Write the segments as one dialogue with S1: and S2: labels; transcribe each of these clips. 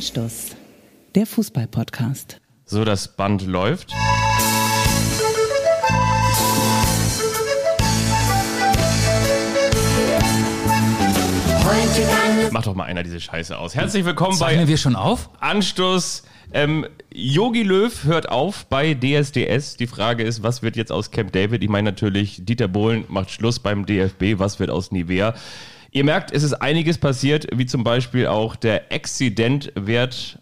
S1: Anstoß, der Fußball-Podcast.
S2: So, das Band läuft. Mach doch mal einer diese Scheiße aus. Herzlich willkommen
S3: Zeichnen
S2: bei
S3: wir schon auf?
S2: Anstoß. Ähm, Yogi Löw hört auf bei DSDS. Die Frage ist, was wird jetzt aus Camp David? Ich meine natürlich, Dieter Bohlen macht Schluss beim DFB. Was wird aus Nivea? Ihr merkt, es ist einiges passiert, wie zum Beispiel auch der Exzidentwert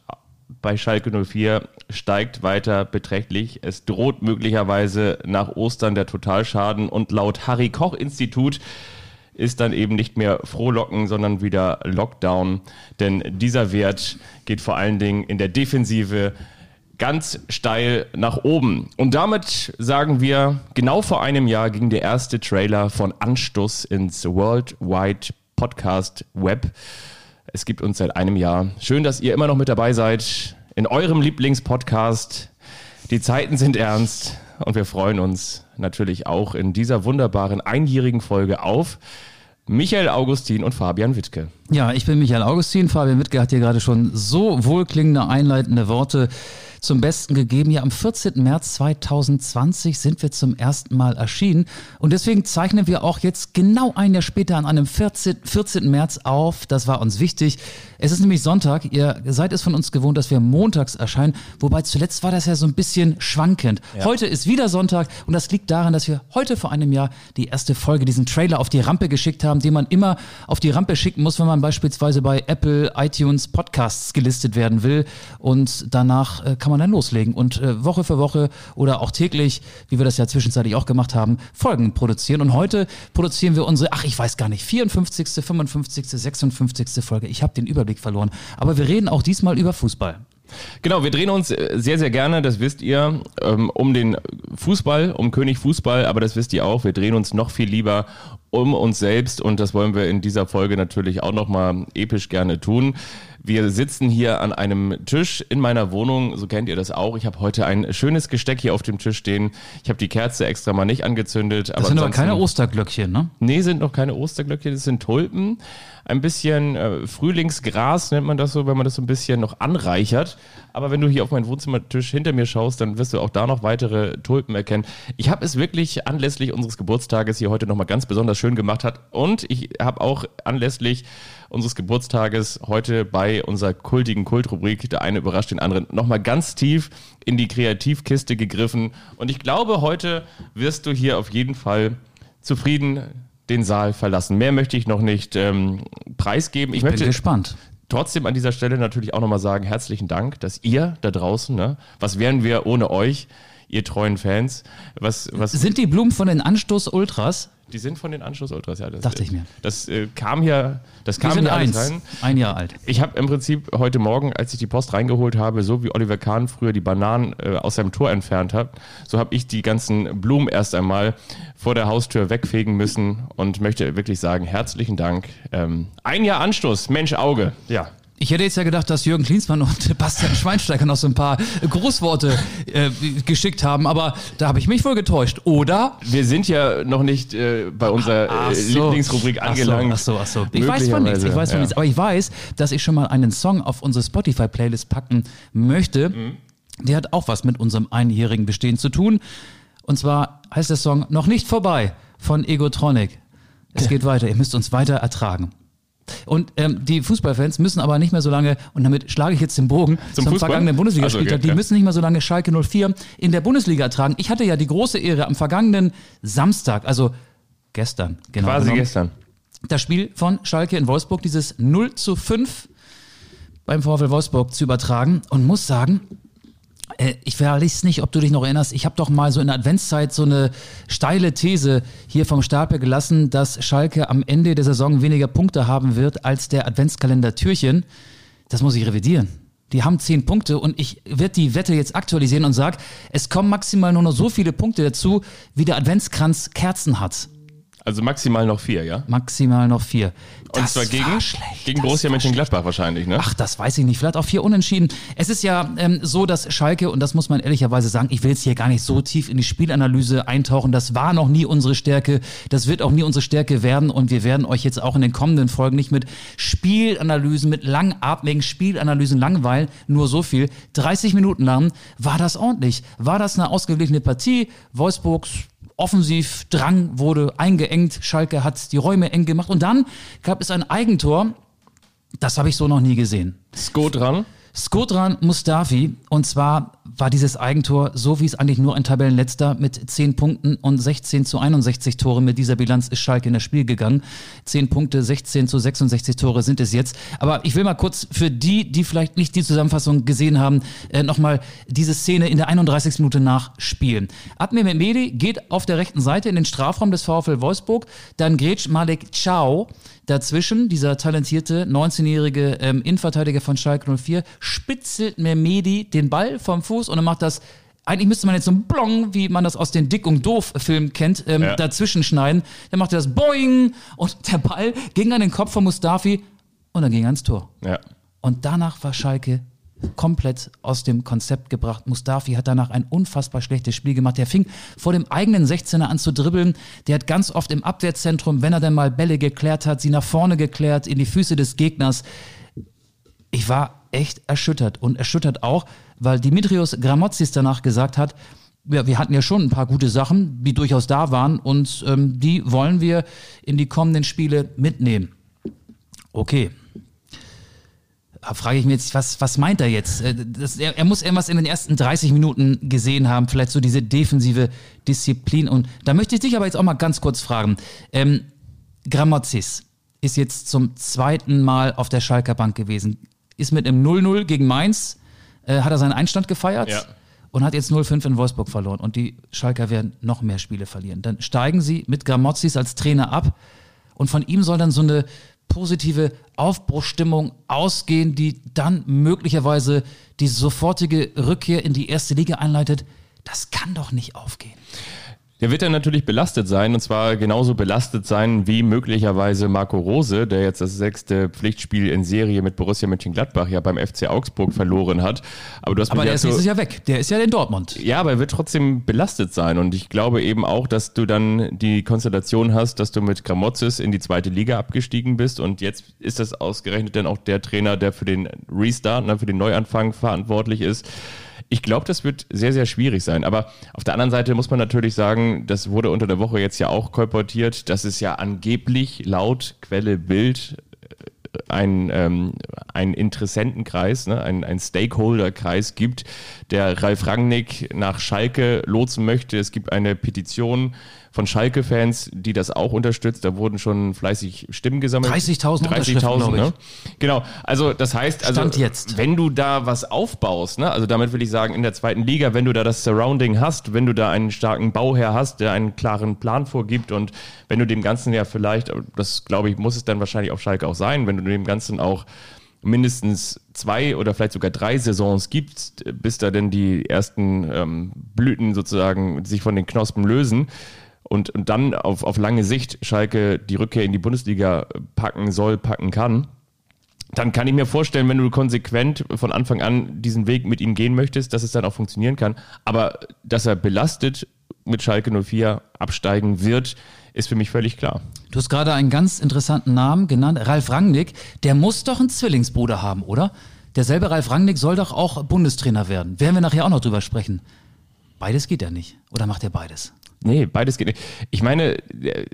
S2: bei Schalke 04 steigt weiter beträchtlich. Es droht möglicherweise nach Ostern der Totalschaden und laut Harry Koch Institut ist dann eben nicht mehr Frohlocken, sondern wieder Lockdown. Denn dieser Wert geht vor allen Dingen in der Defensive ganz steil nach oben. Und damit sagen wir, genau vor einem Jahr ging der erste Trailer von Anstoß ins World Wide Podcast Web. Es gibt uns seit einem Jahr. Schön, dass ihr immer noch mit dabei seid in eurem Lieblingspodcast. Die Zeiten sind ernst und wir freuen uns natürlich auch in dieser wunderbaren einjährigen Folge auf Michael Augustin und Fabian Wittke.
S3: Ja, ich bin Michael Augustin. Fabian Wittke hat hier gerade schon so wohlklingende, einleitende Worte zum Besten gegeben. Ja, am 14. März 2020 sind wir zum ersten Mal erschienen. Und deswegen zeichnen wir auch jetzt genau ein Jahr später an einem 14, 14. März auf. Das war uns wichtig. Es ist nämlich Sonntag. Ihr seid es von uns gewohnt, dass wir montags erscheinen. Wobei zuletzt war das ja so ein bisschen schwankend. Ja. Heute ist wieder Sonntag und das liegt daran, dass wir heute vor einem Jahr die erste Folge, diesen Trailer auf die Rampe geschickt haben, den man immer auf die Rampe schicken muss, wenn man beispielsweise bei Apple, iTunes, Podcasts gelistet werden will. Und danach äh, kann man dann loslegen und äh, Woche für Woche oder auch täglich, wie wir das ja zwischenzeitlich auch gemacht haben, Folgen produzieren. Und heute produzieren wir unsere, ach, ich weiß gar nicht, 54., 55., 56. Folge. Ich habe den Überblick verloren. Aber wir reden auch diesmal über Fußball.
S2: Genau, wir drehen uns äh, sehr, sehr gerne, das wisst ihr, ähm, um den Fußball, um König Fußball, aber das wisst ihr auch, wir drehen uns noch viel lieber um uns selbst und das wollen wir in dieser Folge natürlich auch nochmal episch gerne tun. Wir sitzen hier an einem Tisch in meiner Wohnung, so kennt ihr das auch. Ich habe heute ein schönes Gesteck hier auf dem Tisch stehen. Ich habe die Kerze extra mal nicht angezündet.
S3: Das sind aber keine Osterglöckchen, ne?
S2: Nee, sind noch keine Osterglöckchen, das sind Tulpen. Ein bisschen äh, Frühlingsgras nennt man das so, wenn man das so ein bisschen noch anreichert. Aber wenn du hier auf meinen Wohnzimmertisch hinter mir schaust, dann wirst du auch da noch weitere Tulpen erkennen. Ich habe es wirklich anlässlich unseres Geburtstages hier heute nochmal ganz besonders schön gemacht hat. Und ich habe auch anlässlich unseres Geburtstages heute bei unserer kultigen Kultrubrik, der eine überrascht den anderen, nochmal ganz tief in die Kreativkiste gegriffen. Und ich glaube, heute wirst du hier auf jeden Fall zufrieden den Saal verlassen. Mehr möchte ich noch nicht ähm, preisgeben.
S3: Ich,
S2: ich möchte
S3: bin gespannt.
S2: Trotzdem an dieser Stelle natürlich auch nochmal sagen, herzlichen Dank, dass ihr da draußen, ne, was wären wir ohne euch, ihr treuen Fans? Was, was
S3: Sind die Blumen von den Anstoß Ultras?
S2: Die sind von den Anschluss-Ultras, ja.
S3: Das, Dachte ich mir.
S2: Das äh, kam hier, das kam
S3: Die sind
S2: hier
S3: eins,
S2: rein.
S3: ein Jahr alt.
S2: Ich habe im Prinzip heute Morgen, als ich die Post reingeholt habe, so wie Oliver Kahn früher die Bananen äh, aus seinem Tor entfernt hat, so habe ich die ganzen Blumen erst einmal vor der Haustür wegfegen müssen und möchte wirklich sagen, herzlichen Dank. Ähm, ein Jahr Anstoß, Mensch Auge, ja.
S3: Ich hätte jetzt ja gedacht, dass Jürgen Klinsmann und Bastian Schweinsteiger noch so ein paar Grußworte äh, geschickt haben, aber da habe ich mich wohl getäuscht, oder?
S2: Wir sind ja noch nicht äh, bei unserer äh, so. Lieblingsrubrik angelangt.
S3: Ach so, ach so, ach so. Ich weiß von nichts, ich weiß von ja. nichts, aber ich weiß, dass ich schon mal einen Song auf unsere Spotify-Playlist packen möchte. Mhm. Der hat auch was mit unserem einjährigen Bestehen zu tun. Und zwar heißt der Song Noch nicht vorbei von Egotronic. Es geht weiter, ihr müsst uns weiter ertragen. Und ähm, die Fußballfans müssen aber nicht mehr so lange, und damit schlage ich jetzt den Bogen zum, zum vergangenen Bundesligaspieltag, also, okay, die müssen nicht mehr so lange Schalke 04 in der Bundesliga ertragen. Ich hatte ja die große Ehre am vergangenen Samstag, also gestern,
S2: genau. Quasi genommen, gestern.
S3: Das Spiel von Schalke in Wolfsburg, dieses 0 zu 5 beim VfL Wolfsburg zu übertragen und muss sagen, ich weiß nicht, ob du dich noch erinnerst, ich habe doch mal so in der Adventszeit so eine steile These hier vom Stapel gelassen, dass Schalke am Ende der Saison weniger Punkte haben wird als der Adventskalender Türchen. Das muss ich revidieren. Die haben zehn Punkte und ich werde die Wette jetzt aktualisieren und sage, es kommen maximal nur noch so viele Punkte dazu, wie der Adventskranz Kerzen hat.
S2: Also maximal noch vier, ja?
S3: Maximal noch vier.
S2: Und
S3: Das
S2: zwar gegen,
S3: schlecht,
S2: gegen Borussia Mönchengladbach wahrscheinlich, ne?
S3: Ach, das weiß ich nicht. Vielleicht auch vier Unentschieden. Es ist ja ähm, so, dass Schalke, und das muss man ehrlicherweise sagen, ich will jetzt hier gar nicht so tief in die Spielanalyse eintauchen. Das war noch nie unsere Stärke. Das wird auch nie unsere Stärke werden. Und wir werden euch jetzt auch in den kommenden Folgen nicht mit Spielanalysen, mit langatmigen Spielanalysen langweilen. Nur so viel. 30 Minuten lang war das ordentlich. War das eine ausgeglichene Partie? Wolfsburgs offensiv Drang wurde eingeengt. Schalke hat die Räume eng gemacht. Und dann gab es ein Eigentor. Das habe ich so noch nie gesehen.
S2: Sko dran.
S3: Skodran Mustafi, und zwar war dieses Eigentor, so wie es eigentlich nur ein Tabellenletzter mit 10 Punkten und 16 zu 61 Tore mit dieser Bilanz ist Schalke in das Spiel gegangen. 10 Punkte, 16 zu 66 Tore sind es jetzt. Aber ich will mal kurz für die, die vielleicht nicht die Zusammenfassung gesehen haben, äh, nochmal diese Szene in der 31. Minute nachspielen. Admir Mehmedi geht auf der rechten Seite in den Strafraum des VfL Wolfsburg, dann grätscht Malik Ciao dazwischen, dieser talentierte 19-jährige ähm, Innenverteidiger von Schalke 04, spitzelt Mehmedi den Ball vom Fuß und er macht das eigentlich müsste man jetzt so ein Blong, wie man das aus den Dick und Doof-Filmen kennt, ähm,
S2: Ja.
S3: dazwischen schneiden. Dann macht er das Boing und der Ball ging an den Kopf von Mustafi und dann ging er ans Tor.
S2: Ja.
S3: Und danach war Schalke komplett aus dem Konzept gebracht. Mustafi hat danach ein unfassbar schlechtes Spiel gemacht. Der fing vor dem eigenen 16er an zu dribbeln. Der hat ganz oft im Abwehrzentrum, wenn er dann mal Bälle geklärt hat, sie nach vorne geklärt, in die Füße des Gegners. Ich war echt erschüttert und erschüttert auch, weil Dimitrios Gramotzis danach gesagt hat, ja, wir hatten ja schon ein paar gute Sachen, die durchaus da waren und ähm, die wollen wir in die kommenden Spiele mitnehmen. Okay, frage ich mich jetzt, was, was meint er jetzt? Äh, Das, er, er muss irgendwas in den ersten 30 Minuten gesehen haben, vielleicht so diese defensive Disziplin. Und da möchte ich dich aber jetzt auch mal ganz kurz fragen. Ähm, Gramozis ist jetzt zum zweiten Mal auf der Schalker Bank gewesen. Ist mit einem 0-0 gegen Mainz, äh, hat er seinen Einstand gefeiert
S2: Ja.
S3: und hat jetzt 0-5 in Wolfsburg verloren. Und die Schalker werden noch mehr Spiele verlieren. Dann steigen sie mit Gramozis als Trainer ab und von ihm soll dann so eine positive Aufbruchstimmung ausgehen, die dann möglicherweise die sofortige Rückkehr in die erste Liga einleitet. Das kann doch nicht aufgehen.
S2: Der wird dann natürlich belastet sein und zwar genauso belastet sein wie möglicherweise Marco Rose, der jetzt das sechste Pflichtspiel in Serie mit Borussia Mönchengladbach ja beim FC Augsburg verloren hat. Aber du hast
S3: Aber der ist nächstes
S2: so,
S3: Jahr weg. Der ist ja in Dortmund.
S2: ja, aber er wird trotzdem belastet sein und ich glaube eben auch, dass du dann die Konstellation hast, dass du mit Gramozis in die zweite Liga abgestiegen bist und jetzt ist das ausgerechnet dann auch der Trainer, der für den Restart, ne, für den Neuanfang verantwortlich ist. Ich glaube, das wird sehr, sehr schwierig sein. Aber auf der anderen Seite muss man natürlich sagen, das wurde unter der Woche jetzt ja auch kolportiert, dass es ja angeblich laut Quelle Bild ein, ähm, ein Interessentenkreis, ne, ein, ein Stakeholderkreis gibt, der Ralf Rangnick nach Schalke lotsen möchte. Es gibt eine Petition von Schalke-Fans, die das auch unterstützt. Da wurden schon fleißig Stimmen gesammelt.
S3: 30.000 Unterschriften,
S2: 30.000,
S3: glaube ich.
S2: ne? Genau. Also das heißt, also wenn du da was aufbaust, ne, also damit will ich sagen, in der zweiten Liga, wenn du da das Surrounding hast, wenn du da einen starken Bauherr hast, der einen klaren Plan vorgibt und wenn du dem Ganzen ja vielleicht, das glaube ich, muss es dann wahrscheinlich auf Schalke auch sein, wenn du dem Ganzen auch mindestens zwei oder vielleicht sogar drei Saisons gibst, bis da denn die ersten ähm, Blüten sozusagen sich von den Knospen lösen und, und dann auf, auf lange Sicht Schalke die Rückkehr in die Bundesliga packen soll, packen kann, dann kann ich mir vorstellen, wenn du konsequent von Anfang an diesen Weg mit ihm gehen möchtest, dass es dann auch funktionieren kann. Aber dass er belastet mit Schalke 04 absteigen wird, ist für mich völlig klar.
S3: Du hast gerade einen ganz interessanten Namen genannt, Ralf Rangnick. Der muss doch einen Zwillingsbruder haben, oder? Derselbe Ralf Rangnick soll doch auch Bundestrainer werden. Werden wir nachher auch noch drüber sprechen. Beides geht ja nicht. Oder macht er beides?
S2: Nee, beides geht nicht. Ich meine, äh,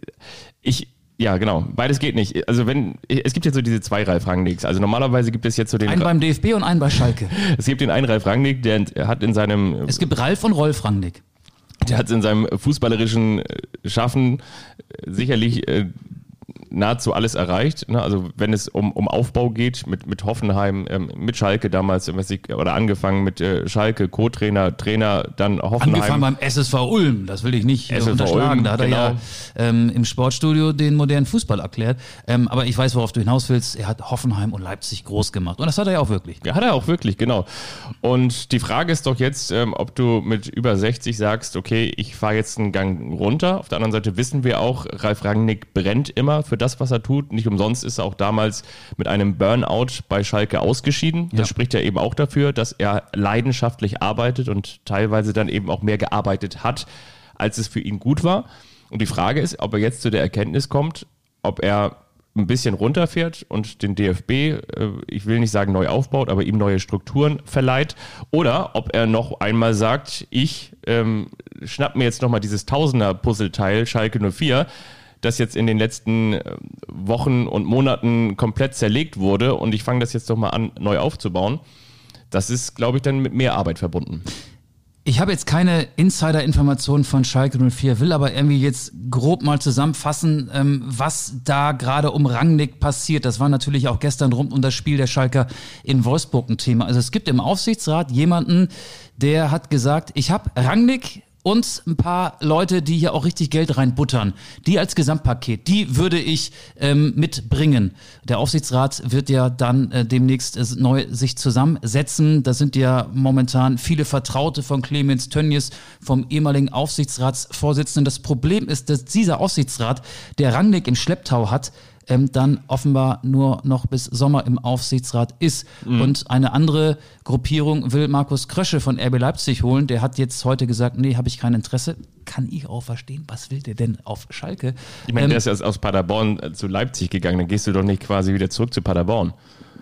S2: ich, ja, genau, beides geht nicht. Also wenn, es gibt jetzt so diese zwei Ralf Rangnicks. Also normalerweise gibt es jetzt so den,
S3: Einen beim DFB und einen bei Schalke.
S2: es gibt den einen Ralf Rangnick, der hat in seinem
S3: Es gibt Ralf und Rolf Rangnick.
S2: der hat in seinem fußballerischen äh, Schaffen äh, sicherlich äh, nahezu alles erreicht. Ne? Also wenn es um, um Aufbau geht, mit, mit Hoffenheim, ähm, mit Schalke damals, oder angefangen mit äh, Schalke, Co-Trainer, Trainer, dann Hoffenheim.
S3: Angefangen beim SSV Ulm, das will ich nicht äh, unterschlagen. Ulm, da hat genau. er ja ähm, im Sportstudio den modernen Fußball erklärt. Ähm, aber ich weiß, worauf du hinaus willst. Er hat Hoffenheim und Leipzig groß gemacht. Und das hat er ja auch wirklich.
S2: Ja, hat er auch wirklich, genau. Und die Frage ist doch jetzt, ähm, ob du mit über 60 sagst, okay, ich fahre jetzt einen Gang runter. Auf der anderen Seite wissen wir auch, Ralf Rangnick brennt immer für das, was er tut. Nicht umsonst ist er auch damals mit einem Burnout bei Schalke ausgeschieden. Das ja. spricht ja eben auch dafür, dass er leidenschaftlich arbeitet und teilweise dann eben auch mehr gearbeitet hat, als es für ihn gut war. Und die Frage ist, ob er jetzt zu der Erkenntnis kommt, ob er ein bisschen runterfährt und den DFB, äh, ich will nicht sagen neu aufbaut, aber ihm neue Strukturen verleiht. Oder ob er noch einmal sagt, ich ähm, schnapp mir jetzt nochmal dieses Tausender-Puzzleteil Schalke 04, das jetzt in den letzten äh, Wochen und Monaten komplett zerlegt wurde und ich fange das jetzt doch mal an, neu aufzubauen. Das ist, glaube ich, dann mit mehr Arbeit verbunden.
S3: Ich habe jetzt keine Insider-Informationen von Schalke 04, will aber irgendwie jetzt grob mal zusammenfassen, ähm, was da gerade um Rangnick passiert. Das war natürlich auch gestern rund um das Spiel der Schalker in Wolfsburg ein Thema. Also es gibt im Aufsichtsrat jemanden, der hat gesagt, ich habe Rangnick und ein paar Leute, die hier auch richtig Geld reinbuttern. Die als Gesamtpaket, die würde ich ähm, mitbringen. Der Aufsichtsrat wird ja dann äh, demnächst äh, neu sich zusammensetzen. Da sind ja momentan viele Vertraute von Clemens Tönnies, vom ehemaligen Aufsichtsratsvorsitzenden. Das Problem ist, dass dieser Aufsichtsrat, der Rangnick im Schlepptau hat, ähm, dann offenbar nur noch bis Sommer im Aufsichtsrat ist. Mhm. Und eine andere Gruppierung will Markus Krösche von RB Leipzig holen. Der hat jetzt heute gesagt, nee, habe ich kein Interesse. Kann ich auch verstehen. Was will der denn auf Schalke?
S2: Ich meine, ähm, der ist ja aus Paderborn äh, zu Leipzig gegangen. Dann gehst du doch nicht quasi wieder zurück zu Paderborn.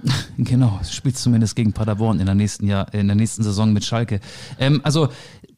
S3: Genau, spielst zumindest gegen Paderborn in der nächsten Jahr, in der nächsten Saison mit Schalke. Ähm, also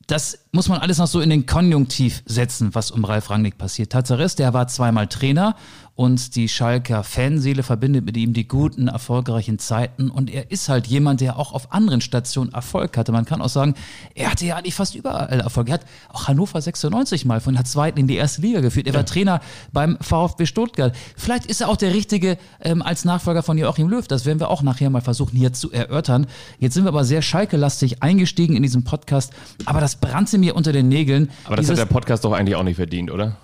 S3: das muss man alles noch so in den Konjunktiv setzen, was um Ralf Rangnick passiert. Tatsache ist, der war zweimal Trainer und die Schalker Fanseele verbindet mit ihm die guten, erfolgreichen Zeiten und er ist halt jemand, der auch auf anderen Stationen Erfolg hatte. Man kann auch sagen, er hatte ja eigentlich fast überall Erfolg. Er hat auch Hannover 96 mal von der zweiten in die erste Liga geführt. Er ja. war Trainer beim VfB Stuttgart. Vielleicht ist er auch der Richtige ähm, als Nachfolger von Joachim Löw. Das werden wir auch nachher mal versuchen hier zu erörtern. Jetzt sind wir aber sehr Schalke-lastig eingestiegen in diesem Podcast, aber das brannte mir unter den Nägeln.
S2: Aber das hat der Podcast doch eigentlich auch nicht verdient, oder?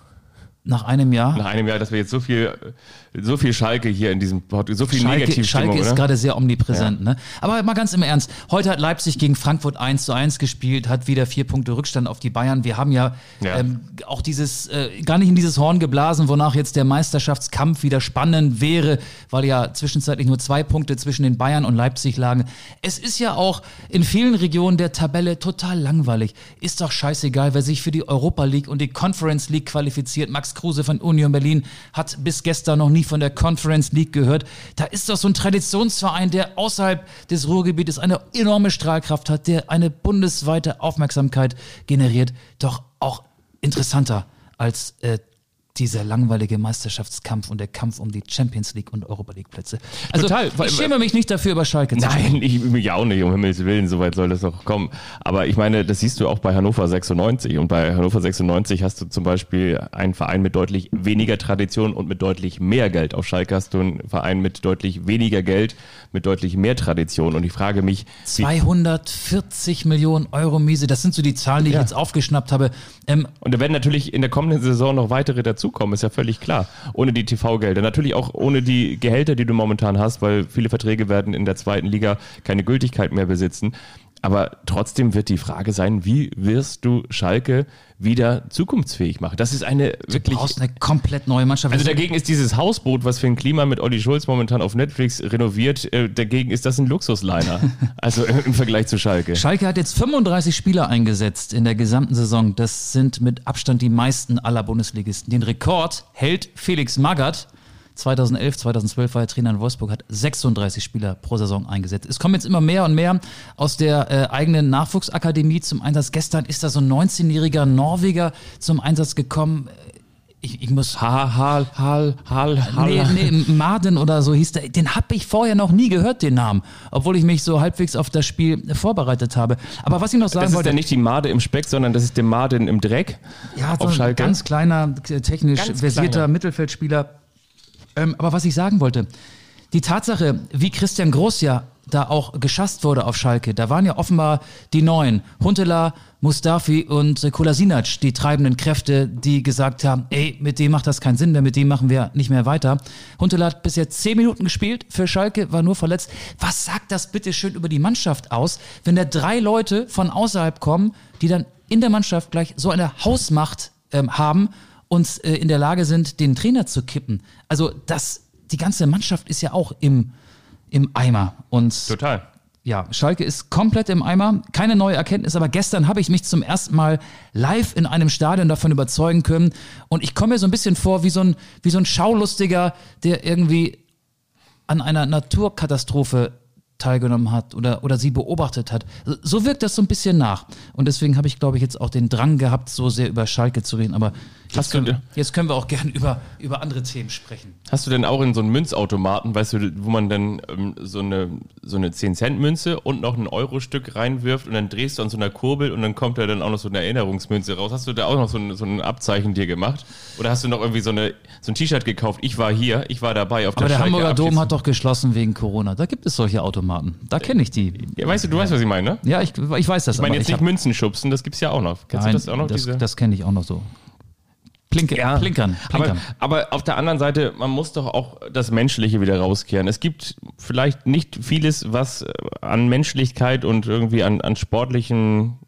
S3: Nach einem Jahr?
S2: Nach einem Jahr, dass wir jetzt so viel, so viel Schalke hier in diesem Podcast, so viel
S3: Schalke,
S2: Negativstimmung,
S3: Schalke ist gerade sehr omnipräsent. Ja. Ne? Aber mal ganz im Ernst, heute hat Leipzig gegen Frankfurt 1 zu 1 gespielt, hat wieder vier Punkte Rückstand auf die Bayern. Wir haben ja, ja. Ähm, auch dieses, äh, gar nicht in dieses Horn geblasen, wonach jetzt der Meisterschaftskampf wieder spannend wäre, weil ja zwischenzeitlich nur zwei Punkte zwischen den Bayern und Leipzig lagen. Es ist ja auch in vielen Regionen der Tabelle total langweilig. Ist doch scheißegal, wer sich für die Europa League und die Conference League qualifiziert. Max Max Kruse von Union Berlin hat bis gestern noch nie von der Conference League gehört. Da ist doch so ein Traditionsverein, der außerhalb des Ruhrgebietes eine enorme Strahlkraft hat, der eine bundesweite Aufmerksamkeit generiert, doch auch interessanter als äh, dieser langweilige Meisterschaftskampf und der Kampf um die Champions League und Europa League Plätze. Also Total. ich schäme mich nicht dafür, über Schalke
S2: zu Nein, ich mich auch nicht, um Himmels Willen, soweit soll das noch kommen. Aber ich meine, das siehst du auch bei Hannover 96 und bei Hannover 96 hast du zum Beispiel einen Verein mit deutlich weniger Tradition und mit deutlich mehr Geld. Auf Schalke hast du einen Verein mit deutlich weniger Geld, mit deutlich mehr Tradition und ich frage mich...
S3: 240 Millionen Euro Miese, das sind so die Zahlen, die ja. ich jetzt aufgeschnappt habe.
S2: Ähm, und da werden natürlich in der kommenden Saison noch weitere dazu dazukommen, ist ja völlig klar. Ohne die TV-Gelder. Natürlich auch ohne die Gehälter, die du momentan hast, weil viele Verträge werden in der zweiten Liga keine Gültigkeit mehr besitzen. Aber trotzdem wird die Frage sein, wie wirst du Schalke wieder zukunftsfähig machen? Das ist eine wirklich.
S3: Du brauchst eine komplett neue Mannschaft.
S2: Also dagegen ist dieses Hausboot, was für ein Klima mit Olli Schulz momentan auf Netflix renoviert, äh, dagegen ist das ein Luxusliner. also im Vergleich zu Schalke.
S3: Schalke hat jetzt 35 Spieler eingesetzt in der gesamten Saison. Das sind mit Abstand die meisten aller Bundesligisten. Den Rekord hält Felix Magath 2011, 2012 war er Trainer in Wolfsburg, hat 36 Spieler pro Saison eingesetzt. Es kommen jetzt immer mehr und mehr aus der äh, eigenen Nachwuchsakademie zum Einsatz. Gestern ist da so ein 19-jähriger Norweger zum Einsatz gekommen. Ich, ich muss.
S2: Ha, hal, hal, hal, hal.
S3: Nee, nee, Marden oder so hieß der. Den habe ich vorher noch nie gehört, den Namen. Obwohl ich mich so halbwegs auf das Spiel vorbereitet habe. Aber was ich noch sagen
S2: das
S3: wollte.
S2: Das ist ja nicht die Made im Speck, sondern das ist der Marden im Dreck.
S3: Ja, so ein ganz kleiner, technisch ganz versierter kleiner. Mittelfeldspieler Ähm, aber was ich sagen wollte, die Tatsache, wie Christian Groß ja da auch geschasst wurde auf Schalke, da waren ja offenbar die Neuen, Huntela, Mustafi und Kolasinac, die treibenden Kräfte, die gesagt haben, ey, mit dem macht das keinen Sinn mehr, mit dem machen wir nicht mehr weiter. Huntela hat bisher zehn Minuten gespielt für Schalke, war nur verletzt. Was sagt das bitte schön über die Mannschaft aus, wenn da drei Leute von außerhalb kommen, die dann in der Mannschaft gleich so eine Hausmacht ähm, haben und äh, in der Lage sind, den Trainer zu kippen? Also das, die ganze Mannschaft ist ja auch im, im Eimer. Und
S2: Total.
S3: ja, Schalke ist komplett im Eimer. Keine neue Erkenntnis, aber gestern habe ich mich zum ersten Mal live in einem Stadion davon überzeugen können. Und ich komme mir so ein bisschen vor wie so ein, wie so ein Schaulustiger, der irgendwie an einer Naturkatastrophe teilgenommen hat oder, oder sie beobachtet hat. So wirkt das so ein bisschen nach. Und deswegen habe ich, glaube ich, jetzt auch den Drang gehabt, so sehr über Schalke zu reden. Aber jetzt,
S2: du-
S3: können, jetzt können wir auch gern über, über andere Themen sprechen.
S2: Hast du denn auch in so einen Münzautomaten, weißt du, wo man dann ähm, so eine, so eine 10-Cent-Münze und noch ein Euro-Stück reinwirft und dann drehst du an so einer Kurbel und dann kommt da dann auch noch so eine Erinnerungsmünze raus. Hast du da auch noch so ein, so ein Abzeichen dir gemacht? Oder hast du noch irgendwie so, eine, so ein T-Shirt gekauft? Ich war hier, ich war dabei auf
S3: Aber der
S2: Schalke
S3: Hamburger Dom hat doch geschlossen wegen Corona. Da gibt es solche Automaten. Da kenne ich die.
S2: Ja, weißt du, du weißt, was ich meine, ne?
S3: Ja, ich, ich weiß das.
S2: Ich meine
S3: aber
S2: jetzt
S3: ich
S2: nicht Münzen schubsen, das gibt's ja auch noch. Kennst
S3: Nein,
S2: du das auch noch?
S3: das, das kenne ich auch noch so. Plinke, Plinkern,
S2: Aber,
S3: Plinkern.
S2: aber auf der anderen Seite, man muss doch auch das Menschliche wieder rauskehren. Es gibt vielleicht nicht vieles, was äh, an Menschlichkeit und irgendwie an, an sportlichen,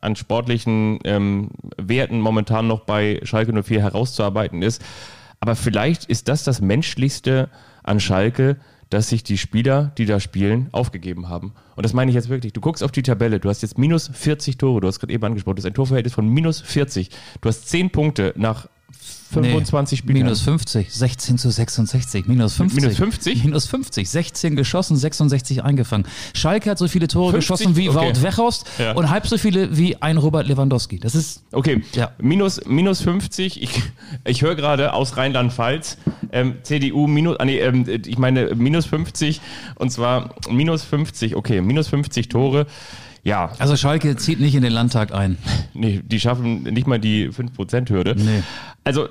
S2: an sportlichen ähm, Werten momentan noch bei Schalke 04 herauszuarbeiten ist. Aber vielleicht ist das das Menschlichste an Schalke, dass sich die Spieler, die da spielen, aufgegeben haben. Und das meine ich jetzt wirklich. Du guckst auf die Tabelle, du hast jetzt minus 40 Tore, du hast gerade eben angesprochen, du hast ein Torverhältnis von minus 40. Du hast 10 Punkte nach 25 Spielen.
S3: Minus 50, 16 zu 66, minus 50.
S2: Minus 50?
S3: Minus 50, 16 geschossen, 66 eingefangen. Schalke hat so viele Tore
S2: 50?
S3: geschossen wie
S2: Okay.
S3: Wout Weghorst
S2: Ja.
S3: und halb so viele wie ein Robert Lewandowski. Das ist,
S2: Okay,
S3: Ja.
S2: minus, minus 50. Ich, ich höre gerade aus Rheinland-Pfalz, ähm, CDU minus, ah, nee, ähm, ich meine minus 50 und zwar minus 50, okay, minus 50 Tore. Ja,
S3: also Schalke zieht nicht in den Landtag ein.
S2: nee, die schaffen nicht mal die 5%-Hürde.
S3: Nee.
S2: Also,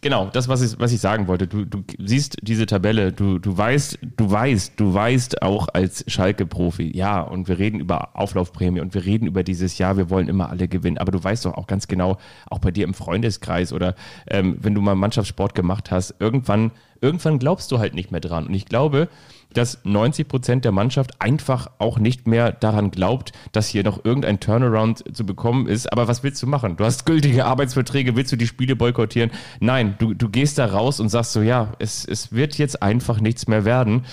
S2: genau, das, was ich, was ich sagen wollte. Du, du siehst diese Tabelle, du, du weißt, du weißt, du weißt auch als Schalke-Profi, ja, und wir reden über Auflaufprämie und wir reden über dieses Jahr, wir wollen immer alle gewinnen. Aber du weißt doch auch ganz genau, auch bei dir im Freundeskreis oder ähm, wenn du mal Mannschaftssport gemacht hast, irgendwann, irgendwann glaubst du halt nicht mehr dran. Und ich glaube, dass 90 Prozent der Mannschaft einfach auch nicht mehr daran glaubt, dass hier noch irgendein Turnaround zu bekommen ist. Aber was willst du machen? Du hast gültige Arbeitsverträge, willst du die Spiele boykottieren? Nein, du, du gehst da raus und sagst so, ja, es, es wird jetzt einfach nichts mehr werden.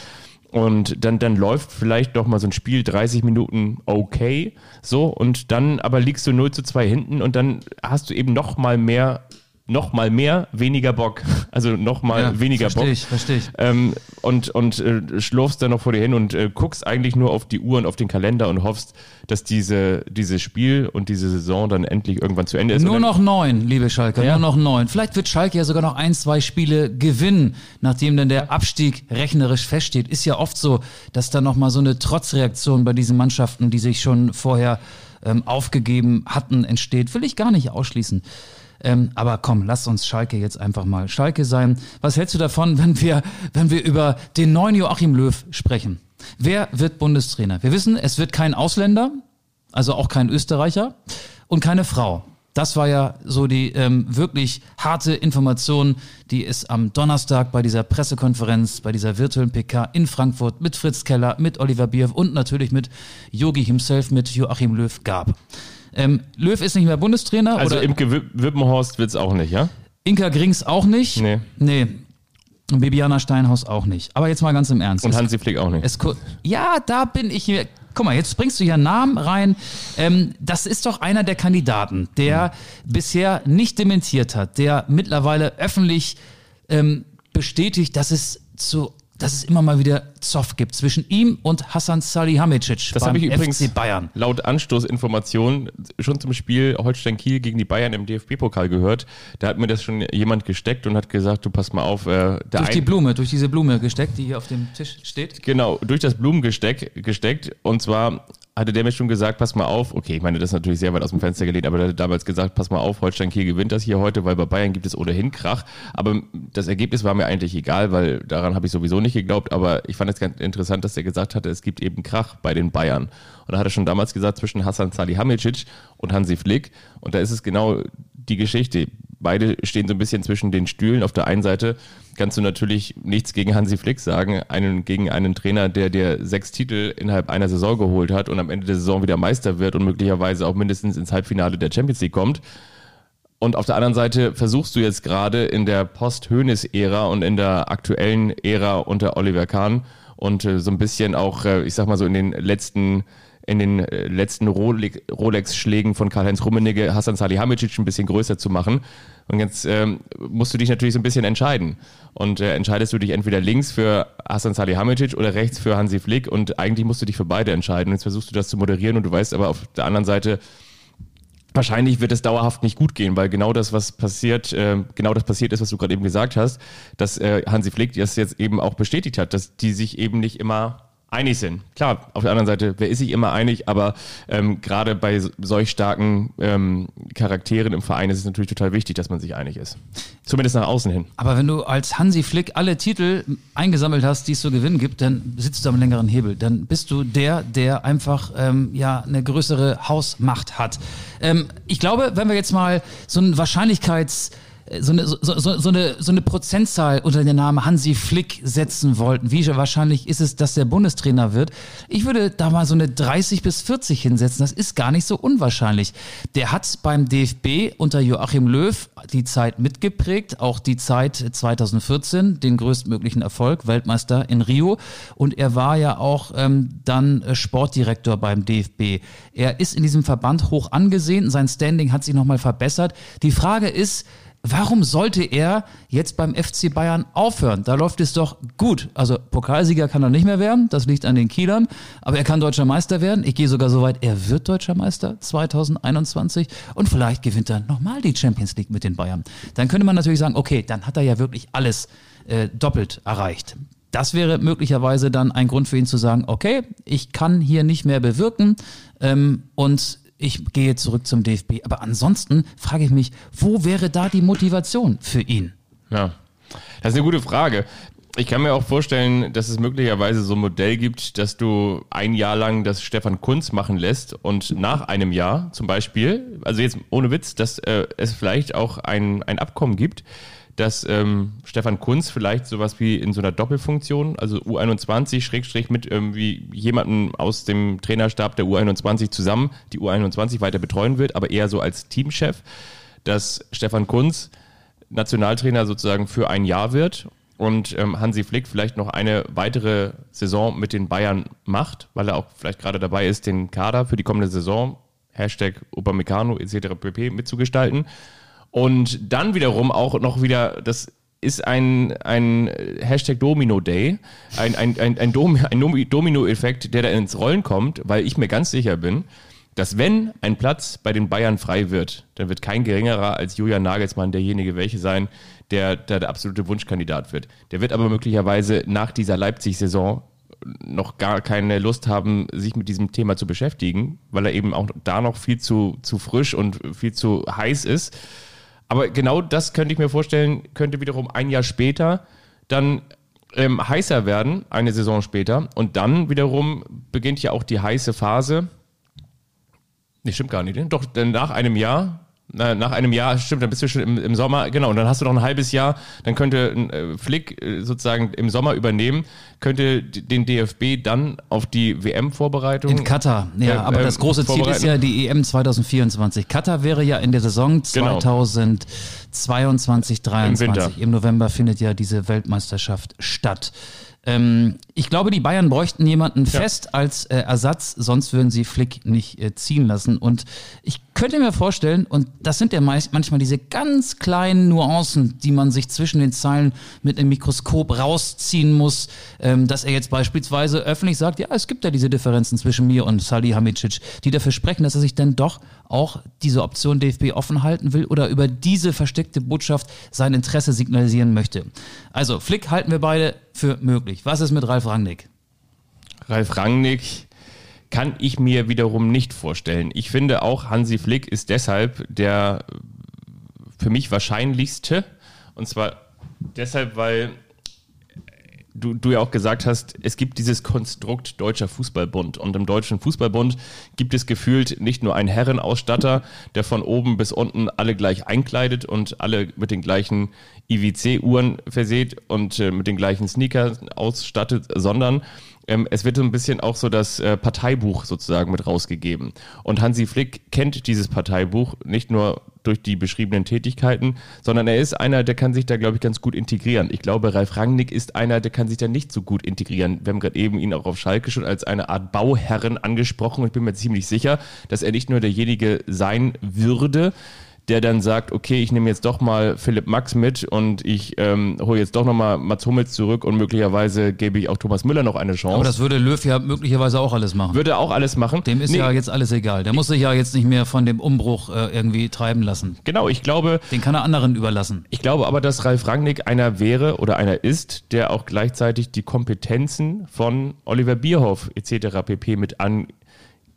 S2: Und dann, dann läuft vielleicht doch mal so ein Spiel 30 Minuten okay, so, und dann aber liegst du 0 zu 2 hinten und dann hast du eben noch mal mehr, noch mal mehr, weniger Bock. Also noch mal weniger
S3: verstehe
S2: Bock.
S3: ich, verstehe ich.
S2: Ähm, und und äh, schlurfst dann noch vor dir hin und äh, guckst eigentlich nur auf die Uhr und auf den Kalender und hoffst, dass diese, dieses Spiel und diese Saison dann endlich irgendwann zu Ende ist.
S3: Nur noch neun, liebe Schalke,
S2: Ja.
S3: nur noch neun. Vielleicht wird Schalke ja sogar noch ein, zwei Spiele gewinnen, nachdem dann der Abstieg rechnerisch feststeht. Ist ja oft so, dass da nochmal so eine Trotzreaktion bei diesen Mannschaften, die sich schon vorher ähm, aufgegeben hatten, entsteht. Will ich gar nicht ausschließen. Ähm, aber komm, lass uns Schalke jetzt einfach mal Schalke sein. Was hältst du davon, wenn wir, wenn wir über den neuen Joachim Löw sprechen? Wer wird Bundestrainer? Wir wissen, es wird kein Ausländer, also auch kein Österreicher und keine Frau. Das war ja so die ähm, wirklich harte Information, die es am Donnerstag bei dieser Pressekonferenz, bei dieser virtuellen PK in Frankfurt mit Fritz Keller, mit Oliver Bierhoff und natürlich mit Yogi himself, mit Joachim Löw gab. Ähm, Löw ist nicht mehr Bundestrainer
S2: also
S3: oder
S2: Imke Wip- Wippenhorst wird's auch nicht, ja?
S3: Inka Grings auch nicht.
S2: Nee.
S3: Nee. Und Bibiana Steinhaus auch nicht. Aber jetzt mal ganz im Ernst.
S2: Und
S3: Es-
S2: Hansi Flick auch nicht.
S3: es, ja, da bin ich hier. Guck mal, jetzt bringst du hier einen Namen rein. Ähm, das ist doch einer der Kandidaten, der bisher nicht dementiert hat, der mittlerweile öffentlich ähm, bestätigt, dass es zu dass es immer mal wieder Zoff gibt zwischen ihm und Hassan Salihamidzic
S2: Das
S3: beim
S2: habe ich übrigens
S3: FC Bayern.
S2: laut Anstoßinformation schon zum Spiel Holstein-Kiel gegen die Bayern im DFB-Pokal gehört. Da hat mir das schon jemand gesteckt und hat gesagt, du pass mal auf. Äh,
S3: Durch die Blume, durch diese Blume gesteckt, die hier auf dem Tisch steht.
S2: Genau, durch das Blumengesteck gesteckt. Und zwar hatte der mir schon gesagt, pass mal auf. Okay, ich meine, das ist natürlich sehr weit aus dem Fenster gelehnt, aber der hat damals gesagt, pass mal auf, Holstein Kiel gewinnt das hier heute, weil bei Bayern gibt es ohnehin Krach. Aber das Ergebnis war mir eigentlich egal, weil daran habe ich sowieso nicht geglaubt. Aber ich fand es ganz interessant, dass er gesagt hatte, es gibt eben Krach bei den Bayern. Und da hat er schon damals gesagt, zwischen Hassan Salihamidzic und Hansi Flick. Und da ist es genau die Geschichte. Beide stehen so ein bisschen zwischen den Stühlen. Auf der einen Seite kannst du natürlich nichts gegen Hansi Flick sagen, einen, gegen einen Trainer, der dir sechs Titel innerhalb einer Saison geholt hat und am Ende der Saison wieder Meister wird und möglicherweise auch mindestens ins Halbfinale der Champions League kommt. Und auf der anderen Seite versuchst du jetzt gerade in der Post-Hönes-Ära und in der aktuellen Ära unter Oliver Kahn und äh, so ein bisschen auch, äh, ich sag mal so in den letzten in den äh, letzten Role- Rolex-Schlägen von Karl-Heinz Rummenigge Hassan Salihamidzic ein bisschen größer zu machen. Und jetzt ähm, musst du dich natürlich so ein bisschen entscheiden. Und äh, entscheidest du dich entweder links für Hassan Salihamidzic oder rechts für Hansi Flick. Und eigentlich musst du dich für beide entscheiden. Und jetzt versuchst du das zu moderieren und du weißt aber auf der anderen Seite, wahrscheinlich wird es dauerhaft nicht gut gehen, weil genau das, was passiert, äh, genau das passiert ist, was du gerade eben gesagt hast, dass äh, Hansi Flick das jetzt eben auch bestätigt hat, dass die sich eben nicht immer einig sind. Klar, auf der anderen Seite, wer ist sich immer einig, aber ähm, gerade bei so- solch starken ähm, Charakteren im Verein ist es natürlich total wichtig, dass man sich einig ist. Zumindest nach außen hin.
S3: Aber wenn du als Hansi Flick alle Titel eingesammelt hast, die es zu gewinnen gibt, dann sitzt du am längeren Hebel. Dann bist du der, der einfach ähm, ja eine größere Hausmacht hat. Ähm, ich glaube, wenn wir jetzt mal so ein Wahrscheinlichkeits so eine, so, so, so, eine, so eine Prozentzahl unter den Namen Hansi Flick setzen wollten. Wie wahrscheinlich ist es, dass der Bundestrainer wird? Ich würde da mal so eine 30 bis 40 hinsetzen. Das ist gar nicht so unwahrscheinlich. Der hat beim DFB unter Joachim Löw die Zeit mitgeprägt, auch die Zeit 2014, den größtmöglichen Erfolg, Weltmeister in Rio. Und er war ja auch ähm, dann Sportdirektor beim DFB. Er ist in diesem Verband hoch angesehen. Sein Standing hat sich nochmal verbessert. Die Frage ist, Warum sollte er jetzt beim FC Bayern aufhören? Da läuft es doch gut. Also Pokalsieger kann er nicht mehr werden, das liegt an den Kielern, aber er kann deutscher Meister werden. Ich gehe sogar so weit, er wird deutscher Meister 2021 und vielleicht gewinnt er nochmal die Champions League mit den Bayern. Dann könnte man natürlich sagen, okay, dann hat er ja wirklich alles äh, doppelt erreicht. Das wäre möglicherweise dann ein Grund für ihn zu sagen, okay, ich kann hier nicht mehr bewirken ähm, und ich gehe zurück zum DFB. Aber ansonsten frage ich mich, wo wäre da die Motivation für ihn?
S2: Ja, das ist eine gute Frage. Ich kann mir auch vorstellen, dass es möglicherweise so ein Modell gibt, dass du ein Jahr lang das Stefan Kunz machen lässt und nach einem Jahr zum Beispiel, also jetzt ohne Witz, dass äh, es vielleicht auch ein, ein Abkommen gibt, dass ähm, Stefan Kunz vielleicht sowas wie in so einer Doppelfunktion, also U21 Schrägstrich mit irgendwie jemanden aus dem Trainerstab der U21 zusammen die U21 weiter betreuen wird, aber eher so als Teamchef, dass Stefan Kunz Nationaltrainer sozusagen für ein Jahr wird und ähm, Hansi Flick vielleicht noch eine weitere Saison mit den Bayern macht, weil er auch vielleicht gerade dabei ist, den Kader für die kommende Saison, Hashtag Upamecano etc. pp. mitzugestalten. Und dann wiederum auch noch wieder, das ist ein, ein Hashtag Domino Day, ein, ein, ein, ein, Dom, ein Domi- Domino-Effekt, der da ins Rollen kommt, weil ich mir ganz sicher bin, dass wenn ein Platz bei den Bayern frei wird, dann wird kein geringerer als Julian Nagelsmann derjenige welche sein, der, der der absolute Wunschkandidat wird. Der wird aber möglicherweise nach dieser Leipzig-Saison noch gar keine Lust haben, sich mit diesem Thema zu beschäftigen, weil er eben auch da noch viel zu, zu frisch und viel zu heiß ist. Aber genau das könnte ich mir vorstellen, könnte wiederum ein Jahr später dann ähm, heißer werden, eine Saison später. Und dann wiederum beginnt ja auch die heiße Phase. Nee, stimmt gar nicht. ne? Doch, denn nach einem Jahr, nach einem Jahr, stimmt, dann bist du schon im, im Sommer, genau, und dann hast du noch ein halbes Jahr, dann könnte äh, Flick äh, sozusagen im Sommer übernehmen, könnte den DFB dann auf die WM-Vorbereitung.
S3: In Katar, ja,
S2: Äh,
S3: aber
S2: äh,
S3: das große Ziel ist ja die EM 2024. Katar wäre ja in der Saison
S2: Genau.
S3: 2022, 23.
S2: Im Winter.
S3: Im November findet ja diese Weltmeisterschaft statt. Ähm, ich glaube, die Bayern bräuchten jemanden fest als äh, Ersatz, sonst würden sie Flick nicht äh, ziehen lassen. Und ich könnte mir vorstellen, und das sind ja meist, manchmal diese ganz kleinen Nuancen, die man sich zwischen den Zeilen mit einem Mikroskop rausziehen muss, ähm, dass er jetzt beispielsweise öffentlich sagt, ja, es gibt ja diese Differenzen zwischen mir und Salihamidzic, die dafür sprechen, dass er sich dann doch auch diese Option DFB offen halten will oder über diese versteckte Botschaft sein Interesse signalisieren möchte. Also Flick halten wir beide für möglich. Was ist mit Ralf Rangnick?
S2: Ralf Rangnick kann ich mir wiederum nicht vorstellen. Ich finde auch, Hansi Flick ist deshalb der für mich wahrscheinlichste. Und zwar deshalb, weil du, du ja auch gesagt hast, es gibt dieses Konstrukt Deutscher Fußballbund. Und im Deutschen Fußballbund gibt es gefühlt nicht nur einen Herrenausstatter, der von oben bis unten alle gleich einkleidet und alle mit den gleichen IWC-Uhren verseht und äh, mit den gleichen Sneakers ausstattet, sondern ähm, es wird so ein bisschen auch so das äh, Parteibuch sozusagen mit rausgegeben. Und Hansi Flick kennt dieses Parteibuch nicht nur durch die beschriebenen Tätigkeiten, sondern er ist einer, der kann sich da, glaube ich, ganz gut integrieren. Ich glaube, Ralf Rangnick ist einer, der kann sich da nicht so gut integrieren. Wir haben gerade eben ihn auch auf Schalke schon als eine Art Bauherren angesprochen und ich bin mir ziemlich sicher, dass er nicht nur derjenige sein würde, der dann sagt, okay, ich nehme jetzt doch mal Philipp Max mit und ich ähm, hole jetzt doch nochmal Mats Hummels zurück und möglicherweise gebe ich auch Thomas Müller noch eine Chance.
S3: Aber das würde Löw ja möglicherweise auch alles machen.
S2: Würde auch alles machen.
S3: Dem ist nee. ja jetzt alles egal. Der muss sich ja jetzt nicht mehr von dem Umbruch äh, irgendwie treiben lassen.
S2: Genau, ich glaube.
S3: Den kann er anderen überlassen.
S2: Ich glaube aber, dass Ralf Rangnick einer wäre oder einer ist, der auch gleichzeitig die Kompetenzen von Oliver Bierhoff etc. pp. mit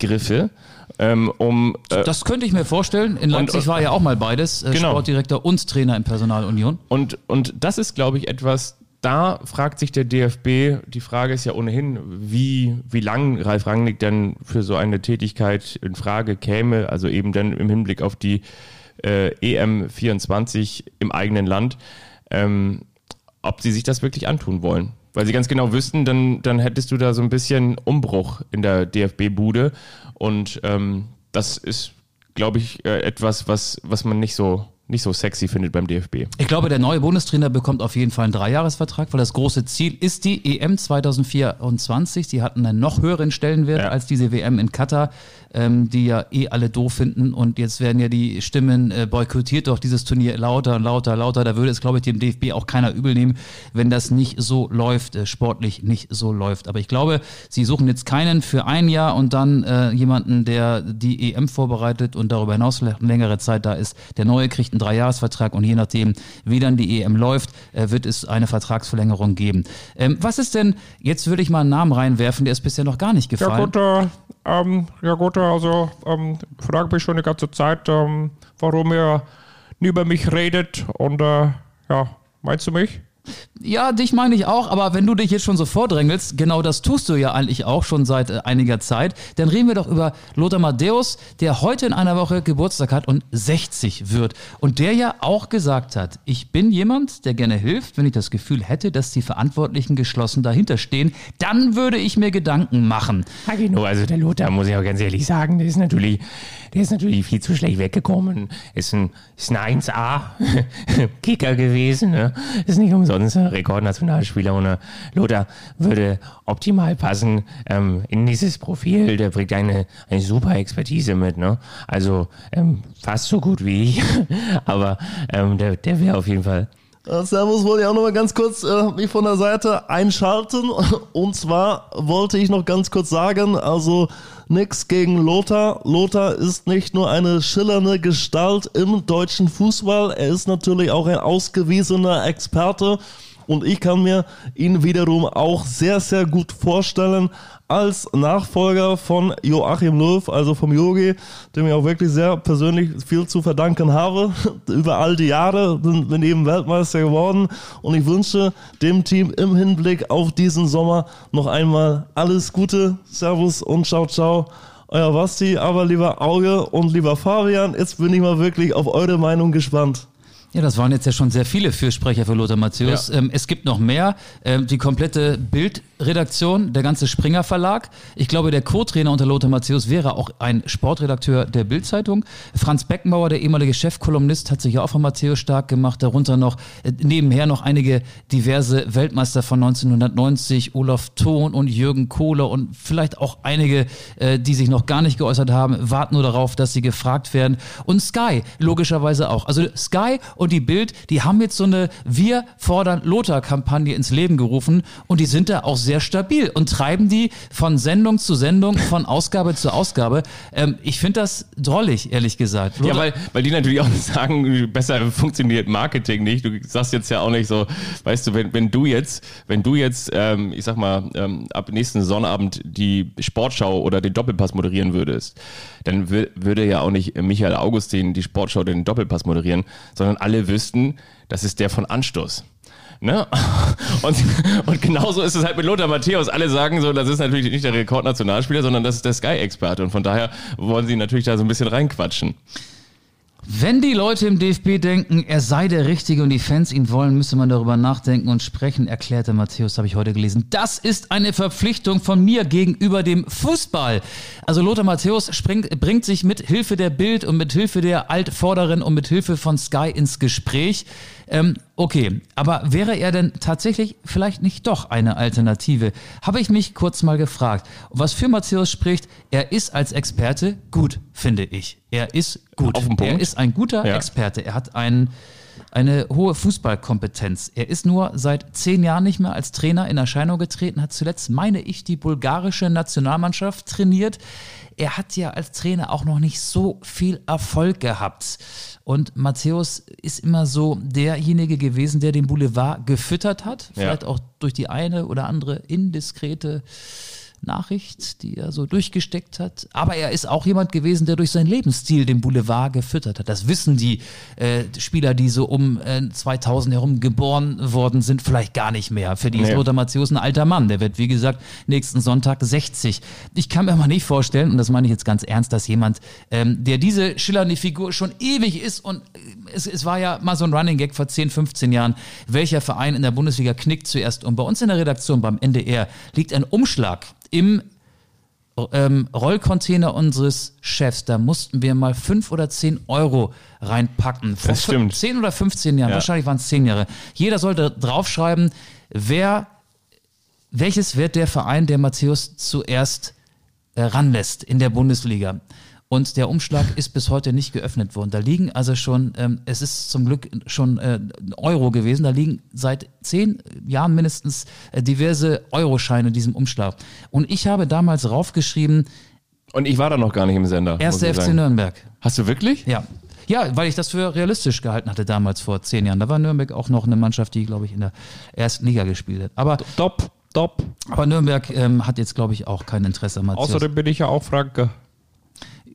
S2: angriffe ähm, um,
S3: äh, das könnte ich mir vorstellen. In Leipzig und, war ja auch mal beides, äh, genau. Sportdirektor und Trainer in Personalunion.
S2: Und, und das ist, glaube ich, etwas, da fragt sich der DFB, die Frage ist ja ohnehin, wie, wie lang Ralf Rangnick denn für so eine Tätigkeit in Frage käme, also eben dann im Hinblick auf die äh, EM24 im eigenen Land, ähm, ob sie sich das wirklich antun wollen. Weil sie ganz genau wüssten, dann, dann hättest du da so ein bisschen Umbruch in der DFB-Bude. Und ähm, das ist, glaube ich, äh, etwas, was, was man nicht so nicht so sexy findet beim DFB.
S3: Ich glaube, der neue Bundestrainer bekommt auf jeden Fall einen Dreijahresvertrag, weil das große Ziel ist die EM 2024. Sie hatten einen noch höheren Stellenwert ja. als diese WM in Katar, ähm, die ja eh alle doof finden. Und jetzt werden ja die Stimmen äh, boykottiert doch dieses Turnier lauter, lauter, lauter. Da würde es, glaube ich, dem DFB auch keiner übel nehmen, wenn das nicht so läuft, äh, sportlich nicht so läuft. Aber ich glaube, sie suchen jetzt keinen für ein Jahr und dann äh, jemanden, der die EM vorbereitet und darüber hinaus vielleicht eine längere Zeit da ist. Der neue kriegt einen einen Dreijahresvertrag und je nachdem, wie dann die EM läuft, äh, wird es eine Vertragsverlängerung geben. Ähm, was ist denn, jetzt würde ich mal einen Namen reinwerfen, der ist bisher noch gar nicht gefallen.
S4: Ja gut, äh, ähm, ja gut also ähm, frage mich schon die ganze Zeit, ähm, warum ihr nie über mich redet und äh, ja, meinst du mich?
S3: Ja, dich meine ich auch, aber wenn du dich jetzt schon so vordrängelst, genau das tust du ja eigentlich auch schon seit äh, einiger Zeit, dann reden wir doch über Lothar Matthäus, der heute in einer Woche Geburtstag hat und 60 wird. Und der ja auch gesagt hat, ich bin jemand, der gerne hilft, wenn ich das Gefühl hätte, dass die Verantwortlichen geschlossen dahinter stehen, dann würde ich mir Gedanken machen.
S2: Genau, also der Lothar, muss ich auch ganz ehrlich sagen, der ist natürlich, der ist natürlich viel zu schlecht weggekommen. Ist ein, ist ein 1A-Kicker gewesen, ne? Ist nicht umsonst Rekordnationalspieler ohne Lothar würde optimal passen ähm, in dieses Profil. Der bringt eine, eine super Expertise mit, ne? Also ähm, fast so gut wie ich, aber ähm, der, der wäre auf jeden Fall
S5: äh, Servus wollte ich auch noch mal ganz kurz äh, mich von der Seite einschalten. Und zwar wollte ich noch ganz kurz sagen, also nix gegen Lothar. Lothar ist nicht nur eine schillernde Gestalt im deutschen Fußball, er ist natürlich auch ein ausgewiesener Experte und ich kann mir ihn wiederum auch sehr, sehr gut vorstellen als Nachfolger von Joachim Löw, also vom Yogi, dem ich auch wirklich sehr persönlich viel zu verdanken habe. Über all die Jahre wir eben Weltmeister geworden und ich wünsche dem Team im Hinblick auf diesen Sommer noch einmal alles Gute. Servus und ciao, ciao. Euer Basti, aber lieber Auge und lieber Fabian, jetzt bin ich mal wirklich auf eure Meinung gespannt.
S3: Ja, das waren jetzt ja schon sehr viele Fürsprecher für Lothar Matthäus.
S2: Ja.
S3: Ähm, es gibt noch mehr. Ähm, die komplette Bildredaktion, der ganze Springer Verlag. Ich glaube, der Co-Trainer unter Lothar Matthäus wäre auch ein Sportredakteur der Bildzeitung. Franz Beckenbauer, der ehemalige Chefkolumnist, hat sich ja auch von Matthäus stark gemacht. Darunter noch äh, nebenher noch einige diverse Weltmeister von 1990, Olaf Thon und Jürgen Kohler und vielleicht auch einige, äh, die sich noch gar nicht geäußert haben, warten nur darauf, dass sie gefragt werden. Und Sky, logischerweise auch. Also Sky und die Bild, die haben jetzt so eine Wir fordern Lothar-Kampagne ins Leben gerufen und die sind da auch sehr stabil und treiben die von Sendung zu Sendung, von Ausgabe zu Ausgabe. Ähm, ich finde das drollig, ehrlich gesagt.
S2: Ja,
S3: Lothar-
S2: weil, weil die natürlich auch sagen, besser funktioniert Marketing nicht. Du sagst jetzt ja auch nicht so, weißt du, wenn, wenn du jetzt, wenn du jetzt, ähm, ich sag mal, ähm, ab nächsten Sonnabend die Sportschau oder den Doppelpass moderieren würdest, dann wür- würde ja auch nicht Michael Augustin die Sportschau den Doppelpass moderieren, sondern alle wüssten, das ist der von Anstoß. Ne? Und, und genauso ist es halt mit Lothar Matthäus. Alle sagen so, das ist natürlich nicht der Rekordnationalspieler, sondern das ist der Sky-Experte. Und von daher wollen sie natürlich da so ein bisschen reinquatschen.
S3: Wenn die Leute im DFB denken, er sei der Richtige und die Fans ihn wollen, müsste man darüber nachdenken und sprechen, erklärte Matthäus, habe ich heute gelesen. Das ist eine Verpflichtung von mir gegenüber dem Fußball. Also Lothar Matthäus springt, bringt sich mit Hilfe der Bild und mit Hilfe der Altvorderen und mit Hilfe von Sky ins Gespräch. Ähm, okay, aber wäre er denn tatsächlich vielleicht nicht doch eine Alternative? Habe ich mich kurz mal gefragt. Was für Matthäus spricht, er ist als Experte gut, finde ich. Er ist gut.
S2: Auf den Punkt.
S3: Er ist ein guter
S2: Ja.
S3: Experte. Er hat ein, eine hohe Fußballkompetenz. Er ist nur seit zehn Jahren nicht mehr als Trainer in Erscheinung getreten, hat zuletzt, meine ich, die bulgarische Nationalmannschaft trainiert. Er hat ja als Trainer auch noch nicht so viel Erfolg gehabt. Und Matthäus ist immer so derjenige gewesen, der den Boulevard gefüttert hat. Vielleicht auch durch die eine oder andere indiskrete Nachricht, die er so durchgesteckt hat. Aber er ist auch jemand gewesen, der durch seinen Lebensstil den Boulevard gefüttert hat. Das wissen die äh, Spieler, die so um äh, 2000 herum geboren worden sind, vielleicht gar nicht mehr. Für die ist
S2: Nee.
S3: Lothar Matthäus ein alter Mann. Der wird, wie gesagt, nächsten Sonntag 60. Ich kann mir mal nicht vorstellen, und das meine ich jetzt ganz ernst, dass jemand, ähm, der diese schillernde Figur schon ewig ist und äh, es, es war ja mal so ein Running Gag vor 10, 15 Jahren, welcher Verein in der Bundesliga knickt zuerst. Und bei uns in der Redaktion beim NDR liegt ein Umschlag im ähm, Rollcontainer unseres Chefs, da mussten wir mal fünf oder zehn Euro reinpacken. Vor
S2: Das stimmt.
S3: fün- Zehn oder 15 Jahren,
S2: Ja.
S3: wahrscheinlich waren es zehn Jahre. Jeder sollte draufschreiben, wer, welches wird der Verein, der Matthäus zuerst äh, ranlässt in der Bundesliga. Und der Umschlag ist bis heute nicht geöffnet worden. Da liegen also schon, ähm, es ist zum Glück schon äh, ein Euro gewesen, da liegen seit zehn Jahren mindestens äh, diverse Euroscheine in diesem Umschlag. Und ich habe damals raufgeschrieben,
S2: Und ich war da noch gar nicht im Sender.
S3: erster
S2: ich
S3: FC
S2: sagen.
S3: Nürnberg.
S2: Hast du wirklich?
S3: Ja. Ja, weil ich das für realistisch gehalten hatte damals vor zehn Jahren. Da war Nürnberg auch noch eine Mannschaft, die, glaube ich, in der ersten Liga gespielt hat. Aber,
S4: Top, top.
S3: aber Nürnberg ähm, hat jetzt, glaube ich, auch kein Interesse Matthias.
S4: Außerdem bin ich ja auch Franke.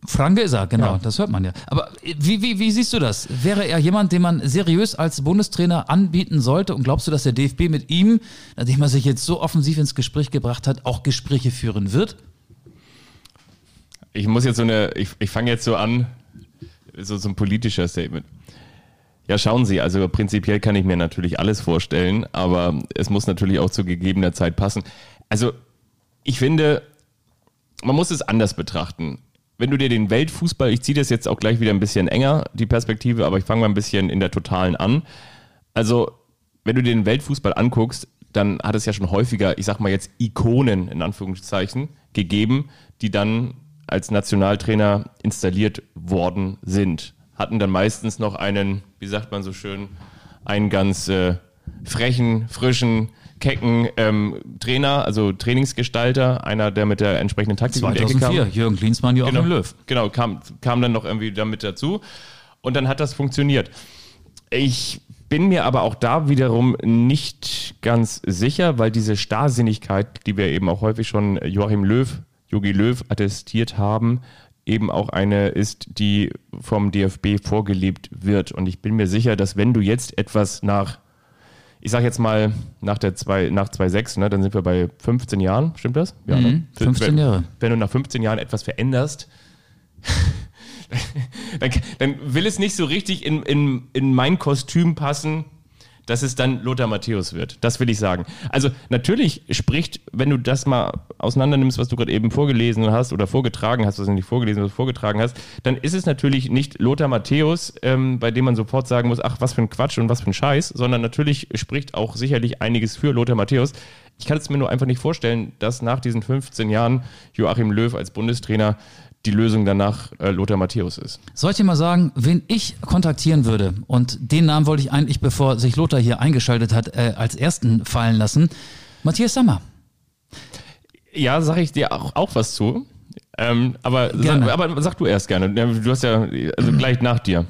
S3: Franke ist er, genau, das hört man ja. Aber wie, wie, wie siehst du das? Wäre er jemand, den man seriös als Bundestrainer anbieten sollte? Und glaubst du, dass der DFB mit ihm, nachdem er sich jetzt so offensiv ins Gespräch gebracht hat, auch Gespräche führen wird?
S2: Ich muss jetzt so eine, ich, ich fange jetzt so an, so, so ein politischer Statement. Ja, schauen Sie, also prinzipiell kann ich mir natürlich alles vorstellen, aber es muss natürlich auch zu gegebener Zeit passen. Also, ich finde, man muss es anders betrachten. Wenn du dir den Weltfußball, ich ziehe das jetzt auch gleich wieder ein bisschen enger, die Perspektive, aber ich fange mal ein bisschen in der Totalen an. Also, wenn du dir den Weltfußball anguckst, dann hat es ja schon häufiger, ich sag mal jetzt Ikonen in Anführungszeichen, gegeben, die dann als Nationaltrainer installiert worden sind. Hatten dann meistens noch einen, wie sagt man so schön, einen ganz äh, frechen, frischen, kecken ähm, Trainer, also Trainingsgestalter, einer, der mit der entsprechenden Taktik um die Ecke kam.
S3: 2004, Jürgen Klinsmann, Joachim
S2: Genau,
S3: Löw.
S2: genau kam, kam dann noch irgendwie damit dazu. Und dann hat das funktioniert. Ich bin mir aber auch da wiederum nicht ganz sicher, weil diese Starrsinnigkeit, die wir eben auch häufig schon Joachim Löw, Jogi Löw attestiert haben, eben auch eine ist, die vom DFB vorgelebt wird. Und ich bin mir sicher, dass wenn du jetzt etwas nach, ich sag jetzt mal nach der zwei, nach 2.6, ne, dann sind wir bei 15 Jahren, stimmt das? Ja,
S3: Mhm, 15
S2: wenn,
S3: Jahre.
S2: Wenn du nach 15 Jahren etwas veränderst, dann, dann will es nicht so richtig in, in, in mein Kostüm passen, dass es dann Lothar Matthäus wird. Das will ich sagen. Also natürlich spricht, wenn du das mal auseinander nimmst, was du gerade eben vorgelesen hast oder vorgetragen hast, was du nicht vorgelesen, was du vorgetragen hast, dann ist es natürlich nicht Lothar Matthäus, ähm, bei dem man sofort sagen muss, ach, was für ein Quatsch und was für ein Scheiß, sondern natürlich spricht auch sicherlich einiges für Lothar Matthäus. Ich kann es mir nur einfach nicht vorstellen, dass nach diesen 15 Jahren Joachim Löw als Bundestrainer die Lösung danach äh, Lothar Matthäus ist.
S3: Soll ich dir mal sagen, wen ich kontaktieren würde? Und den Namen wollte ich eigentlich, bevor sich Lothar hier eingeschaltet hat, äh, als ersten fallen lassen. Matthias Sammer.
S2: Ja, sag ich dir auch, auch was zu. Ähm, aber, sag, aber sag du erst gerne. Du hast ja also gleich nach dir.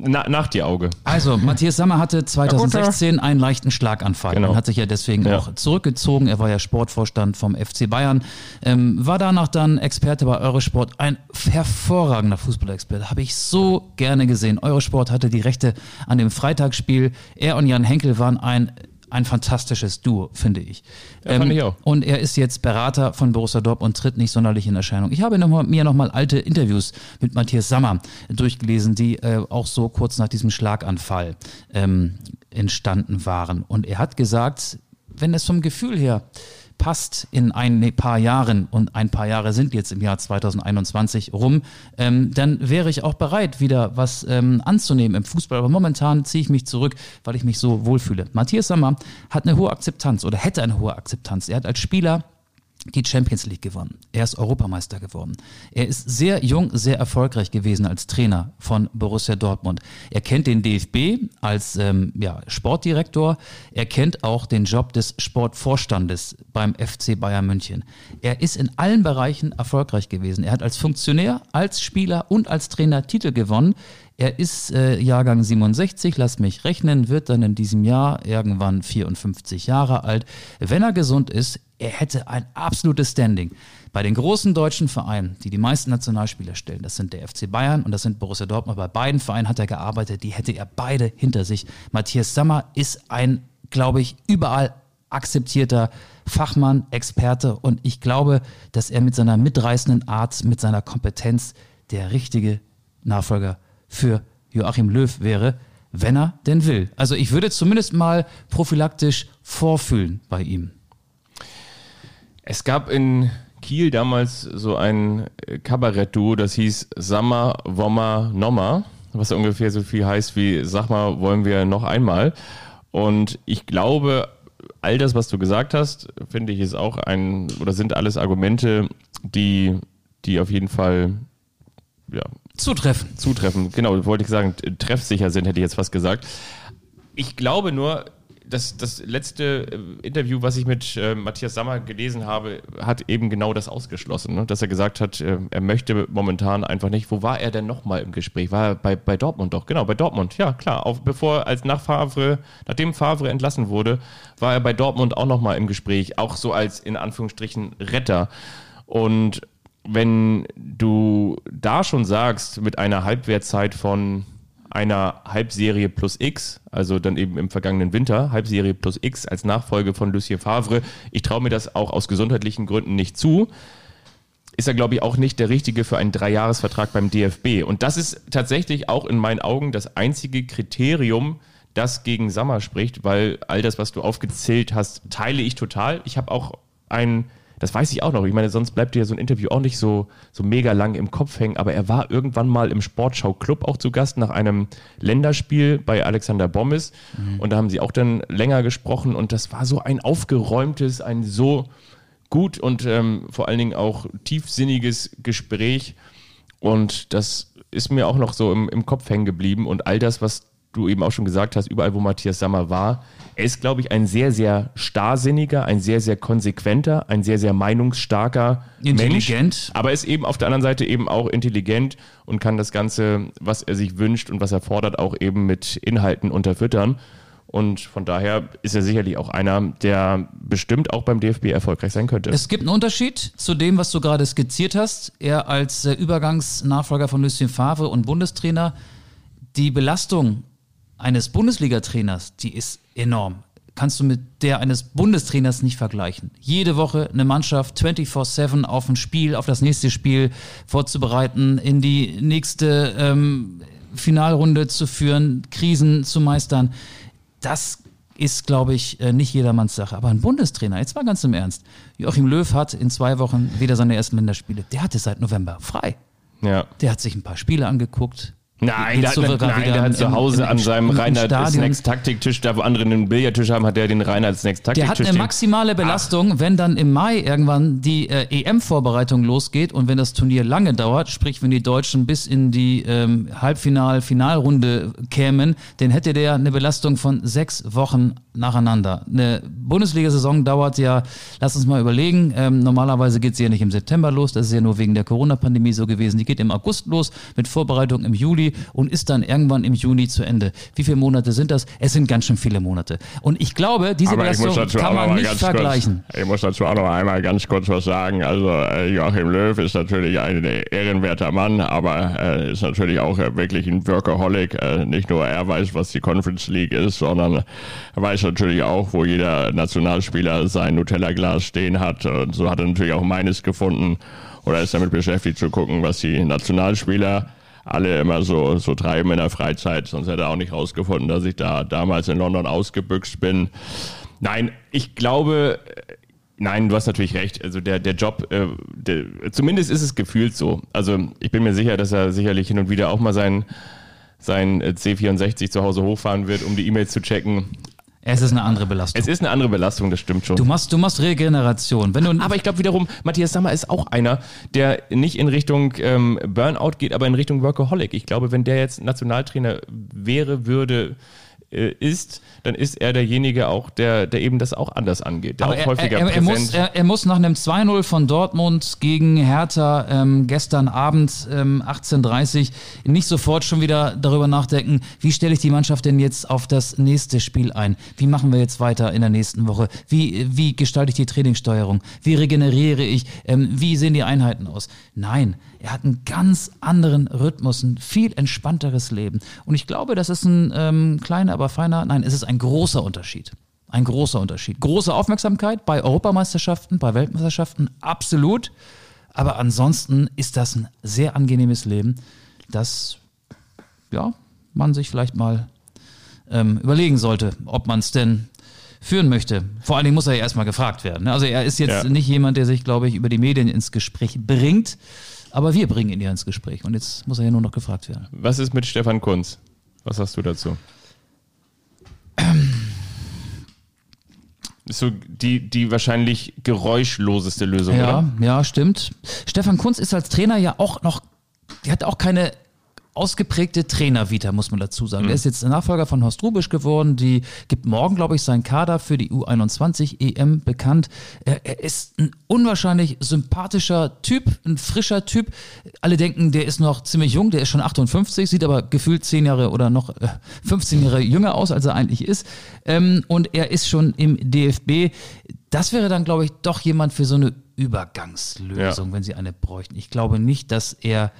S2: Na, nach dir Auge.
S3: Also, Matthias Sammer hatte 2016 einen leichten Schlaganfall
S2: Genau.
S3: und hat sich ja deswegen
S2: Ja.
S3: auch zurückgezogen. Er war ja Sportvorstand vom FC Bayern, ähm, war danach dann Experte bei Eurosport. Ein hervorragender Fußballexperte, habe ich so gerne gesehen. Eurosport hatte die Rechte an dem Freitagsspiel. Er und Jan Henkel waren ein ein fantastisches Duo, finde ich. Ähm,
S2: Ja, fand ich auch.
S3: Und er ist jetzt Berater von Borussia Dortmund und tritt nicht sonderlich in Erscheinung. Ich habe noch mal, mir nochmal alte Interviews mit Matthias Sammer durchgelesen, die äh, auch so kurz nach diesem Schlaganfall ähm, entstanden waren. Und er hat gesagt, wenn es vom Gefühl her passt in ein paar Jahren und ein paar Jahre sind jetzt im Jahr 2021 rum, ähm, dann wäre ich auch bereit, wieder was ähm, anzunehmen im Fußball. Aber momentan ziehe ich mich zurück, weil ich mich so wohlfühle. Matthias Sammer hat eine hohe Akzeptanz oder hätte eine hohe Akzeptanz. Er hat als Spieler die Champions League gewonnen. Er ist Europameister geworden. Er ist sehr jung, sehr erfolgreich gewesen als Trainer von Borussia Dortmund. Er kennt den DFB als ähm, ja, Sportdirektor. Er kennt auch den Job des Sportvorstandes beim FC Bayern München. Er ist in allen Bereichen erfolgreich gewesen. Er hat als Funktionär, als Spieler und als Trainer Titel gewonnen. Er ist äh, Jahrgang 67, lass mich rechnen, wird dann in diesem Jahr irgendwann 54 Jahre alt. Wenn er gesund ist, er hätte ein absolutes Standing. Bei den großen deutschen Vereinen, die die meisten Nationalspieler stellen, das sind der FC Bayern und das sind Borussia Dortmund. Bei beiden Vereinen hat er gearbeitet, die hätte er beide hinter sich. Matthias Sammer ist ein, glaube ich, überall akzeptierter Fachmann, Experte und ich glaube, dass er mit seiner mitreißenden Art, mit seiner Kompetenz der richtige Nachfolger für Joachim Löw wäre, wenn er denn will. Also ich würde zumindest mal prophylaktisch vorfühlen bei ihm.
S2: Es gab in Kiel damals so ein äh, Kabarett-Duo, das hieß Sammer, Wommer, Nommer, was ungefähr so viel heißt wie Sag mal, wollen wir noch einmal. Und ich glaube, all das, was du gesagt hast, finde ich, ist auch ein, oder sind alles Argumente, die, die auf jeden Fall ja,
S3: Zutreffen.
S2: zutreffen. Genau, wollte ich sagen, treffsicher sind, hätte ich jetzt fast gesagt. Ich glaube nur, dass das letzte äh, Interview, was ich mit äh, Matthias Sammer gelesen habe, hat eben genau das ausgeschlossen. Ne? Dass er gesagt hat, äh, er möchte momentan einfach nicht. Wo war er denn nochmal im Gespräch? War er bei, bei Dortmund doch? Genau, bei Dortmund. Ja, klar. Auf, bevor, als nach Favre, nachdem Favre entlassen wurde, war er bei Dortmund auch nochmal im Gespräch. Auch so als in Anführungsstrichen Retter. Und wenn du da schon sagst, mit einer Halbwertzeit von einer Halbserie plus X, also dann eben im vergangenen Winter, Halbserie plus X als Nachfolge von Lucien Favre, ich traue mir das auch aus gesundheitlichen Gründen nicht zu, ist er, glaube ich, auch nicht der Richtige für einen Dreijahresvertrag beim DFB. Und das ist tatsächlich auch in meinen Augen das einzige Kriterium, das gegen Sammer spricht, weil all das, was du aufgezählt hast, teile ich total. Ich habe auch ein, das weiß ich auch noch, ich meine, sonst bleibt dir so ein Interview auch nicht so, so mega lang im Kopf hängen, aber er war irgendwann mal im Sportschau Club auch zu Gast nach einem Länderspiel bei Alexander Bommes. Und da haben sie auch dann länger gesprochen. Und das war so ein aufgeräumtes, ein so gut und ähm, vor allen Dingen auch tiefsinniges Gespräch. Und das ist mir auch noch so im, im Kopf hängen geblieben. Und all das, was du eben auch schon gesagt hast, überall, wo Matthias Sammer war, er ist, glaube ich, ein sehr, sehr starrsinniger, ein sehr, sehr konsequenter, ein sehr, sehr meinungsstarker
S3: Intelligent.
S2: Mensch. Aber ist eben auf der anderen Seite eben auch intelligent und kann das Ganze, was er sich wünscht und was er fordert, auch eben mit Inhalten unterfüttern. Und von daher ist er sicherlich auch einer, der bestimmt auch beim DFB erfolgreich sein könnte.
S3: Es gibt einen Unterschied zu dem, was du gerade skizziert hast. Er als äh, Übergangsnachfolger von Lucien Favre und Bundestrainer, die Belastung eines Bundesliga-Trainers, die ist enorm. kannst du mit der eines Bundestrainers nicht vergleichen. Jede Woche eine Mannschaft 24-7 auf ein Spiel, auf das nächste Spiel vorzubereiten, in die nächste ähm, Finalrunde zu führen, Krisen zu meistern. Das ist, glaube ich, äh, nicht jedermanns Sache. Aber ein Bundestrainer, jetzt mal ganz im Ernst. Joachim Löw hat in zwei Wochen wieder seine ersten Länderspiele. Der hatte seit November frei.
S2: Ja.
S3: Der hat sich ein paar Spiele angeguckt.
S2: Nein, der, hat, nein, der hat zu Hause
S3: im-
S2: an seinem Reinhard. Snacks Taktiktisch, da wo andere einen Billardtisch haben, hat der den Reinhard Snacks Taktiktisch
S3: Der hat eine maximale Belastung, wenn dann im Mai irgendwann die äh, EM-Vorbereitung losgeht und wenn das Turnier lange dauert, sprich wenn die Deutschen bis in die ähm, Halbfinal-, Finalrunde kämen, dann hätte der eine Belastung von sechs Wochen nacheinander. Eine Bundesliga-Saison dauert ja, lass uns mal überlegen, ähm, normalerweise geht sie ja nicht im September los, das ist ja nur wegen der Corona-Pandemie so gewesen. Die geht im August los mit Vorbereitung im Juli und ist dann irgendwann im Juni zu Ende. Wie viele Monate sind das? Es sind ganz schön viele Monate. Und ich glaube, diese
S6: Aber
S3: Belastung kann man nicht vergleichen.
S6: Kurz, ich muss dazu auch noch einmal ganz kurz was sagen. Also äh, Joachim Löw ist natürlich ein ehrenwerter Mann, aber äh, ist natürlich auch äh, wirklich ein Workaholic. Äh, nicht nur er weiß, was die Conference League ist, sondern er weiß natürlich auch, wo jeder Nationalspieler sein Nutella-Glas stehen hat. Und so hat er natürlich auch meines gefunden oder ist damit beschäftigt zu gucken, was die Nationalspieler alle immer so, so treiben in der Freizeit. Sonst hätte er auch nicht rausgefunden, dass ich da damals in London ausgebüxt bin.
S2: Nein, ich glaube, äh, nein, du hast natürlich recht. Also der, der Job, äh, der, zumindest ist es gefühlt so. Also ich bin mir sicher, dass er sicherlich hin und wieder auch mal sein, sein äh, C64 zu Hause hochfahren wird, um die E-Mails zu checken.
S3: Es ist eine andere Belastung.
S2: Es ist eine andere Belastung, das stimmt schon.
S3: Du machst, du machst Regeneration. Wenn du,
S2: Aber ich glaube wiederum, Matthias Sammer ist auch einer, der nicht in Richtung ähm, Burnout geht, aber in Richtung Workaholic. Ich glaube, wenn der jetzt Nationaltrainer wäre, würde, äh, ist, dann ist er derjenige auch, der, der eben das auch anders angeht. Der
S3: aber
S2: auch
S3: er,
S2: häufiger
S3: er, er, er, muss, er, er muss nach einem 2-0 von Dortmund gegen Hertha ähm, gestern Abend ähm, 18.30 nicht sofort schon wieder darüber nachdenken, wie stelle ich die Mannschaft denn jetzt auf das nächste Spiel ein? Wie machen wir jetzt weiter in der nächsten Woche? Wie, wie gestalte ich die Trainingssteuerung? Wie regeneriere ich? Ähm, wie sehen die Einheiten aus? Nein, er hat einen ganz anderen Rhythmus, ein viel entspannteres Leben. Und ich glaube, das ist ein ähm, kleiner, aber feiner, nein, es ist ein großer Unterschied. Ein großer Unterschied. Große Aufmerksamkeit bei Europameisterschaften, bei Weltmeisterschaften, absolut. Aber ansonsten ist das ein sehr angenehmes Leben, das ja, man sich vielleicht mal ähm, überlegen sollte, ob man es denn führen möchte. Vor allen Dingen muss er ja erstmal gefragt werden. ne? Also er ist jetzt
S2: Ja.
S3: nicht jemand, der sich, glaube ich, über die Medien ins Gespräch bringt, aber wir bringen ihn ja ins Gespräch. Und jetzt muss er ja nur noch gefragt werden.
S2: Was ist mit Stefan Kunz? Was sagst du dazu? Ist so die, die wahrscheinlich geräuschloseste Lösung,
S3: Ja,
S2: oder?
S3: ja, stimmt. Stefan Kunz ist als Trainer ja auch noch, der hat auch keine ausgeprägte Trainervita, muss man dazu sagen. Der ist jetzt Nachfolger von Horst Rubisch geworden. Die gibt morgen, glaube ich, seinen Kader für die U21 EM bekannt. Er, er ist ein unwahrscheinlich sympathischer Typ, ein frischer Typ. Alle denken, der ist noch ziemlich jung, der ist schon 58, sieht aber gefühlt 10 Jahre oder noch äh, 15 Jahre jünger aus, als er eigentlich ist. Ähm, und er ist schon im DFB. Das wäre dann, glaube ich, doch jemand für so eine Übergangslösung,
S2: Ja.
S3: wenn sie eine bräuchten. Ich glaube nicht, dass er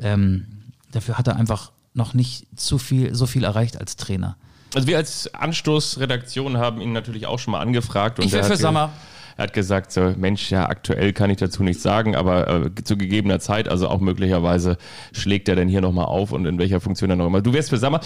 S3: ähm, dafür hat er einfach noch nicht zu viel, so viel erreicht als Trainer.
S2: Also wir als Anstoßredaktion haben ihn natürlich auch schon mal angefragt. Und
S3: Ich
S2: er
S3: für Sammer.
S2: Er hat gesagt, so, Mensch, ja, aktuell kann ich dazu nichts sagen, aber äh, zu gegebener Zeit, also auch möglicherweise schlägt er dann hier nochmal auf und in welcher Funktion dann noch immer. Du wärst für Sammer.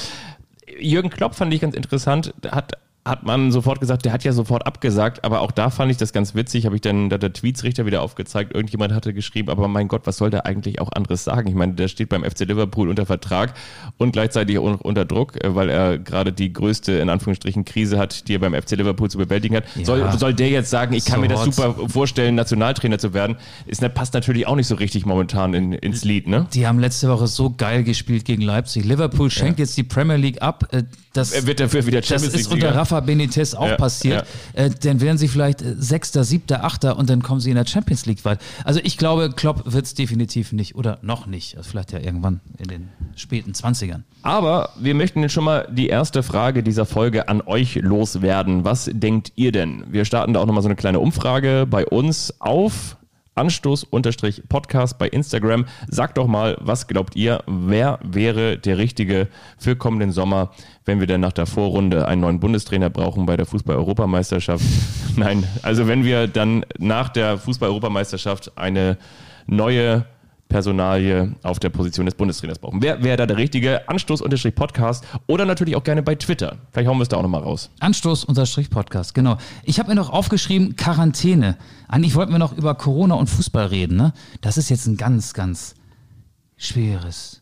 S2: Jürgen Klopp fand ich ganz interessant, hat hat man sofort gesagt, der hat ja sofort abgesagt, aber auch da fand ich das ganz witzig, habe ich dann, da der Tweetsrichter wieder aufgezeigt, irgendjemand hatte geschrieben, aber mein Gott, was soll der eigentlich auch anderes sagen? Ich meine, der steht beim FC Liverpool unter Vertrag und gleichzeitig un- unter Druck, äh, weil er gerade die größte, in Anführungsstrichen, Krise hat, die er beim FC Liverpool zu bewältigen hat.
S3: Ja.
S2: Soll, soll der jetzt sagen, ich kann mir das
S3: So
S2: super vorstellen, Nationaltrainer zu werden? Ist, ne, passt natürlich auch nicht so richtig momentan in, ins Lied, ne?
S3: Die haben letzte Woche so geil gespielt gegen Leipzig. Liverpool schenkt jetzt die Premier League ab. Äh, Das,
S2: Er wird dafür wieder Champions League-Sieger.
S3: Rafa Benitez auch
S2: Ja,
S3: passiert. Äh, dann wären sie vielleicht äh, Sechster, Siebter, Achter und dann kommen sie in der Champions League weit. Also ich glaube, Klopp wird es definitiv nicht oder noch nicht. Also vielleicht ja irgendwann in den späten 20ern.
S2: Aber wir möchten jetzt schon mal die erste Frage dieser Folge an euch loswerden. Was denkt ihr denn? Wir starten da auch nochmal so eine kleine Umfrage bei uns auf Anstoß-Podcast bei Instagram. Sagt doch mal, was glaubt ihr, wer wäre der Richtige für kommenden Sommer, wenn wir dann nach der Vorrunde einen neuen Bundestrainer brauchen bei der Fußball-Europameisterschaft? Nein, also wenn wir dann nach der Fußball-Europameisterschaft eine neue Personalie auf der Position des Bundestrainers brauchen. Wer wäre da der richtige? Anstoß-Podcast oder natürlich auch gerne bei Twitter. Vielleicht hauen wir es da auch nochmal raus.
S3: Anstoß-Podcast, genau. Ich habe mir noch aufgeschrieben, Quarantäne. Eigentlich wollten wir noch über Corona und Fußball reden, ne? Das ist jetzt ein ganz, ganz schweres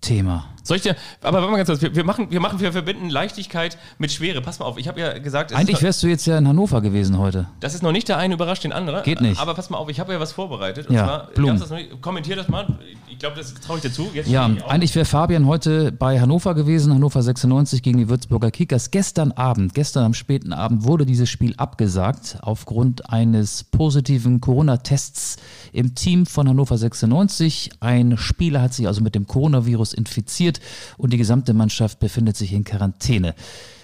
S3: Thema.
S2: Soll ich dir, aber warte mal ganz kurz, wir, wir, machen, wir machen, wir verbinden Leichtigkeit mit Schwere. Pass mal auf, ich habe ja gesagt, es
S3: Eigentlich wärst du jetzt ja in Hannover gewesen heute.
S2: das ist noch nicht der eine überrascht den anderen.
S3: Geht nicht.
S2: Aber pass mal auf, ich habe ja was vorbereitet. Und
S3: Ja,
S2: zwar,
S3: Blumen.
S2: das nicht- kommentier das mal. Ich glaube, das traue ich dir zu. Jetzt
S3: Ja, eigentlich wäre Fabian heute bei Hannover gewesen, Hannover 96 gegen die Würzburger Kickers. Gestern Abend, gestern am späten Abend wurde dieses Spiel abgesagt aufgrund eines positiven Corona-Tests im Team von Hannover 96. Ein Spieler hat sich also mit dem Coronavirus infiziert und die gesamte Mannschaft befindet sich in Quarantäne.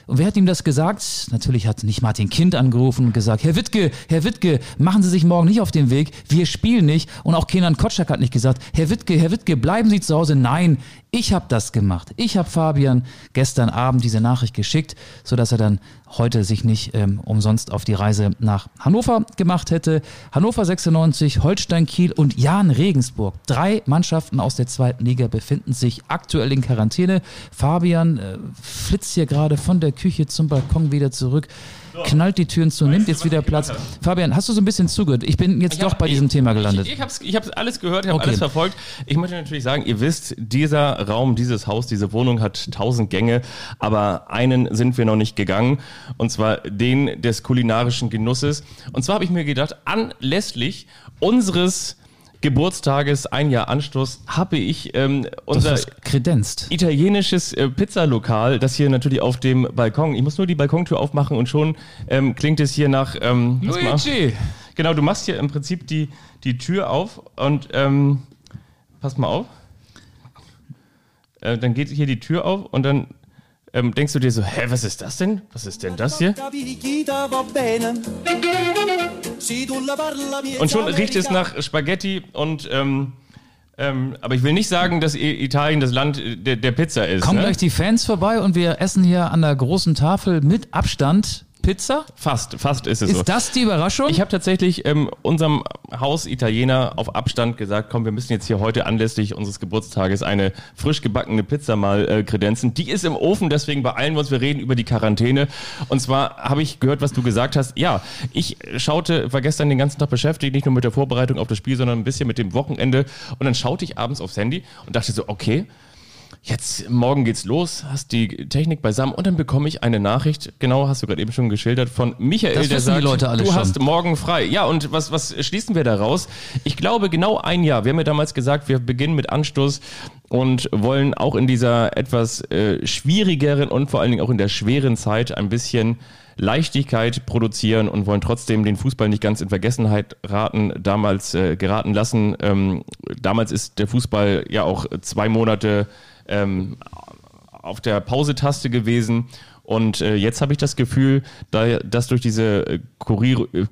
S3: Und wer hat ihm das gesagt? Natürlich hat nicht Martin Kind angerufen und gesagt, Herr Wittke, Herr Wittke, machen Sie sich morgen nicht auf den Weg, wir spielen nicht. Und auch Kenan Kotschak hat nicht gesagt, Herr Wittke, Herr Wittke, bleiben Sie zu Hause. Nein, ich habe das gemacht. Ich habe Fabian gestern Abend diese Nachricht geschickt, sodass er dann heute sich nicht ähm, umsonst auf die Reise nach Hannover gemacht hätte. Hannover 96, Holstein Kiel und Jan Regensburg. Drei Mannschaften aus der zweiten Liga befinden sich aktuell in Quarantäne. Fabian äh, flitzt hier gerade von der Küche zum Balkon wieder zurück. Knallt die Türen zu, nimmt jetzt wieder Platz. Fabian, hast du so ein bisschen zugehört? Ich bin jetzt
S2: Ich
S3: doch
S2: hab-
S3: bei diesem
S2: ich,
S3: Thema gelandet.
S2: Ich, ich habe ich hab's alles gehört, ich habe
S3: Okay.
S2: alles verfolgt. Ich möchte natürlich sagen, ihr wisst, dieser Raum, dieses Haus, diese Wohnung hat tausend Gänge, aber einen sind wir noch nicht gegangen, und zwar den des kulinarischen Genusses. Und zwar habe ich mir gedacht, anlässlich unseres Geburtstages, ein Jahr Anstoß, habe ich ähm, unser italienisches äh, Pizzalokal, das hier natürlich auf dem Balkon. Ich muss nur die Balkontür aufmachen und schon ähm, klingt es hier nach. Ähm.
S3: Luigi!
S2: Genau, du machst hier im Prinzip die, die Tür auf und ähm, pass mal auf. Äh, dann geht hier die Tür auf und dann ähm, denkst du dir so, hä, was ist das denn? Was ist denn das hier? Und schon riecht es nach Spaghetti und ähm, ähm, aber ich will nicht sagen, dass Italien das Land äh, der, der Pizza ist.
S3: Kommen
S2: ne?
S3: gleich die Fans vorbei und wir essen hier an der großen Tafel mit Abstand Pizza?
S2: Fast, fast ist es
S3: Ist
S2: so.
S3: das die Überraschung?
S2: Ich habe tatsächlich ähm, unserem Haus Italiener auf Abstand gesagt, komm, wir müssen jetzt hier heute anlässlich unseres Geburtstages eine frisch gebackene Pizza mal äh, kredenzen. Die ist im Ofen, deswegen beeilen wir uns, wir reden über die Quarantäne. Und zwar habe ich gehört, was du gesagt hast. Ja, ich schaute, war gestern den ganzen Tag beschäftigt, nicht nur mit der Vorbereitung auf das Spiel, sondern ein bisschen mit dem Wochenende. Und dann schaute ich abends aufs Handy und dachte so, okay, Jetzt, morgen geht's los, hast die Technik beisammen und dann bekomme ich eine Nachricht, genau, hast du gerade eben schon geschildert, von Michael,
S3: Das
S2: der sagt,
S3: Leute alle
S2: du
S3: schon.
S2: hast morgen frei. Ja, und was, was schließen wir daraus? Ich glaube, genau ein Jahr. Wir haben ja damals gesagt, wir beginnen mit Anstoß und wollen auch in dieser etwas äh, schwierigeren und vor allen Dingen auch in der schweren Zeit ein bisschen Leichtigkeit produzieren und wollen trotzdem den Fußball nicht ganz in Vergessenheit raten, damals äh, geraten lassen. Ähm, damals ist der Fußball ja auch zwei Monate ähm, auf der Pause-Taste gewesen. Und äh, jetzt habe ich das Gefühl, da, dass durch diese, äh, Kurir, äh,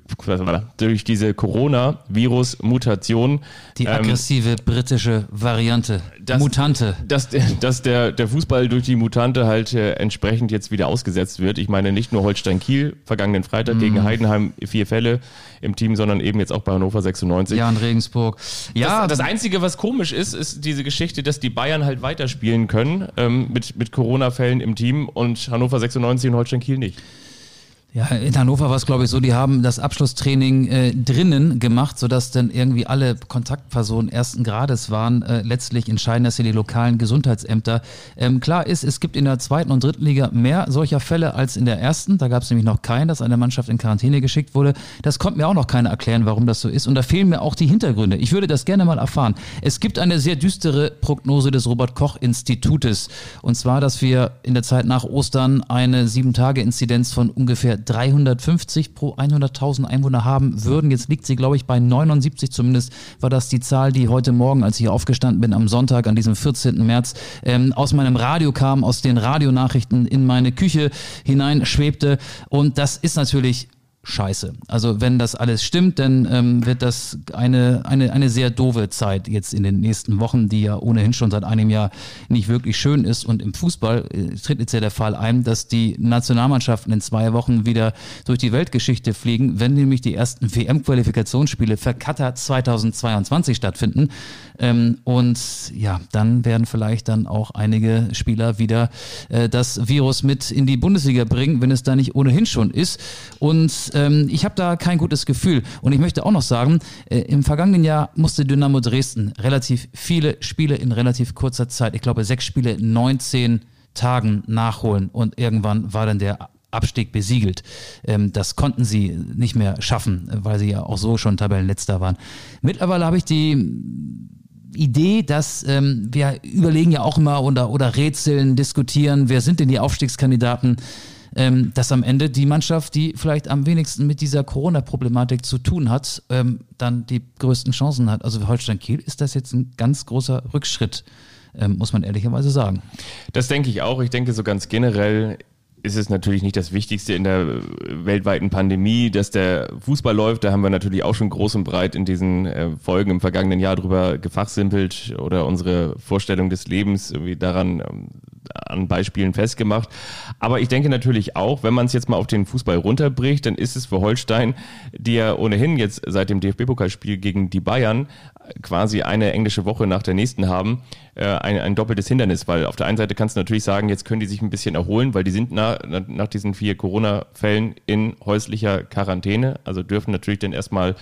S2: durch diese Coronavirus-Mutation
S3: die
S2: ähm,
S3: aggressive britische Variante.
S2: das-
S3: Mutante.
S2: dass, der- dass der, der Fußball durch die Mutante halt äh, entsprechend jetzt wieder ausgesetzt wird. Ich meine nicht nur Holstein Kiel, vergangenen Freitag
S3: Mhm.
S2: gegen Heidenheim vier Fälle im Team, sondern eben jetzt auch bei Hannover 96.
S3: Ja, in Regensburg. Ja,
S2: Das, das Einzige, was komisch ist, ist diese Geschichte, dass die Bayern halt weiterspielen können ähm, mit, mit Corona-Fällen im Team und Hannover 96 und Holstein Kiel nicht.
S3: Ja, in Hannover war es, glaube ich, so, die haben das Abschlusstraining äh, drinnen gemacht, sodass dann irgendwie alle Kontaktpersonen ersten Grades waren. Äh, letztlich entscheiden das hier die lokalen Gesundheitsämter. Ähm, klar ist, es gibt in der zweiten und dritten Liga mehr solcher Fälle als in der ersten. Da gab es nämlich noch keinen, dass eine Mannschaft in Quarantäne geschickt wurde. Das konnte mir auch noch keiner erklären, warum das so ist. Und da fehlen mir auch die Hintergründe. Ich würde das gerne mal erfahren. Es gibt eine sehr düstere Prognose des Robert-Koch-Institutes. Und zwar, dass wir in der Zeit nach Ostern eine Sieben-Tage-Inzidenz von ungefähr 350 pro 100.000 Einwohner haben würden. Jetzt liegt sie, glaube ich, bei 79 zumindest, war das die Zahl, die heute Morgen, als ich hier aufgestanden bin, am Sonntag, an diesem 14. März, ähm, aus meinem Radio kam, aus den Radionachrichten in meine Küche hinein schwebte. Und das ist natürlich scheiße. Also wenn das alles stimmt, dann ähm, wird das eine, eine, eine sehr doofe Zeit jetzt in den nächsten Wochen, die ja ohnehin schon seit einem Jahr nicht wirklich schön ist. Und im Fußball äh, tritt jetzt ja der Fall ein, dass die Nationalmannschaften in zwei Wochen wieder durch die Weltgeschichte fliegen, wenn nämlich die ersten WM-Qualifikationsspiele für Katar 2022 stattfinden. Ähm, und ja, dann werden vielleicht dann auch einige Spieler wieder äh, das Virus mit in die Bundesliga bringen, wenn es da nicht ohnehin schon ist. Und ähm, ich habe da kein gutes Gefühl. Und ich möchte auch noch sagen, äh, im vergangenen Jahr musste Dynamo Dresden relativ viele Spiele in relativ kurzer Zeit, ich glaube sechs Spiele in 19 Tagen nachholen. Und irgendwann war dann der Abstieg besiegelt. Ähm, das konnten sie nicht mehr schaffen, weil sie ja auch so schon Tabellenletzter waren. Mittlerweile habe ich die Idee, dass ähm, wir überlegen ja auch immer oder, oder rätseln, diskutieren, wer sind denn die Aufstiegskandidaten? Ähm, dass am Ende die Mannschaft, die vielleicht am wenigsten mit dieser Corona-Problematik zu tun hat, ähm, dann die größten Chancen hat. Also für Holstein Kiel ist das jetzt ein ganz großer Rückschritt, ähm, muss man ehrlicherweise sagen.
S2: Das denke ich auch. Ich denke so ganz generell ist es natürlich nicht das Wichtigste in der weltweiten Pandemie, dass der Fußball läuft. Da haben wir natürlich auch schon groß und breit in diesen äh, Folgen im vergangenen Jahr drüber gefachsimpelt oder unsere Vorstellung des Lebens irgendwie daran ähm, an Beispielen festgemacht. Aber ich denke natürlich auch, wenn man es jetzt mal auf den Fußball runterbricht, dann ist es für Holstein, die ja ohnehin jetzt seit dem DFB-Pokalspiel gegen die Bayern quasi eine englische Woche nach der nächsten haben, äh, ein, ein doppeltes Hindernis, weil auf der einen Seite kannst du natürlich sagen, jetzt können die sich ein bisschen erholen, weil die sind nach, nach diesen vier Corona-Fällen in häuslicher Quarantäne, also dürfen natürlich dann erstmal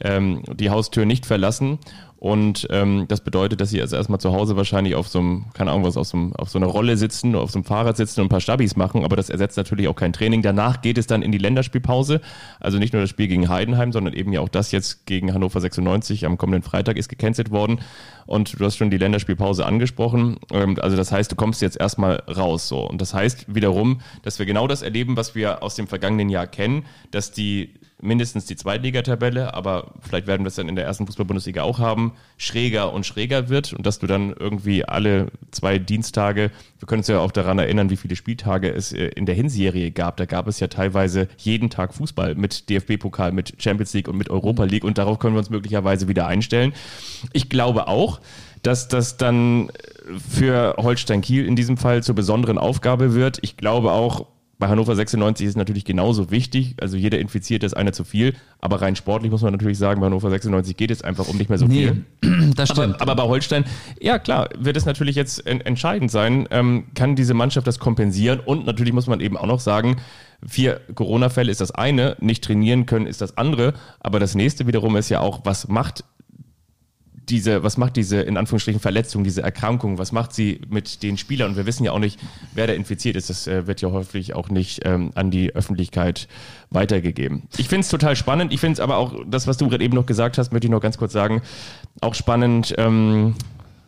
S2: ähm, die Haustür nicht verlassen und ähm, das bedeutet, dass sie also erstmal zu Hause wahrscheinlich auf so einem, keine Ahnung was, auf so, auf so einer Rolle sitzen, auf so einem Fahrrad sitzen und ein paar Stabis machen, aber das ersetzt natürlich auch kein Training. Danach geht es dann in die Länderspielpause. Also nicht nur das Spiel gegen Heidenheim, sondern eben ja auch das jetzt gegen Hannover 96 am kommenden Freitag ist gecancelt worden. Und du hast schon die Länderspielpause angesprochen. Ähm, also das heißt, du kommst jetzt erstmal raus. So. Und das heißt wiederum, dass wir genau das erleben, was wir aus dem vergangenen Jahr kennen, dass die mindestens die Zweitligatabelle, aber vielleicht werden wir es dann in der ersten Fußball-Bundesliga auch haben, schräger und schräger wird und dass du dann irgendwie alle zwei Dienstage, wir können uns ja auch daran erinnern, wie viele Spieltage es äh, in der Hinserie gab. Da gab es ja teilweise jeden Tag Fußball mit DFB-Pokal, mit Champions League und mit Europa League und darauf können wir uns möglicherweise wieder einstellen. Ich glaube auch, dass das dann für Holstein Kiel in diesem Fall zur besonderen Aufgabe wird. Ich glaube auch, bei Hannover 96 ist es natürlich genauso wichtig. Also jeder Infizierte ist einer zu viel. Aber rein sportlich muss man natürlich sagen, bei Hannover 96 geht es einfach um nicht mehr so nee,
S3: viel. Das stimmt.
S2: Aber, aber, bei Holstein, ja klar, wird es natürlich jetzt entscheidend sein. Ähm, kann diese Mannschaft das kompensieren? Und natürlich muss man eben auch noch sagen, vier Corona-Fälle ist das eine, nicht trainieren können ist das andere. Aber das nächste wiederum ist ja auch, was macht diese, was macht diese in Anführungsstrichen Verletzung, diese Erkrankung, was macht sie mit den Spielern? Und wir wissen ja auch nicht, wer da infiziert ist. Das äh, wird ja häufig auch nicht ähm, an die Öffentlichkeit weitergegeben. Ich finde es total spannend. Ich finde es aber auch, das, was du gerade eben noch gesagt hast, möchte ich noch ganz kurz sagen, auch spannend. Ähm,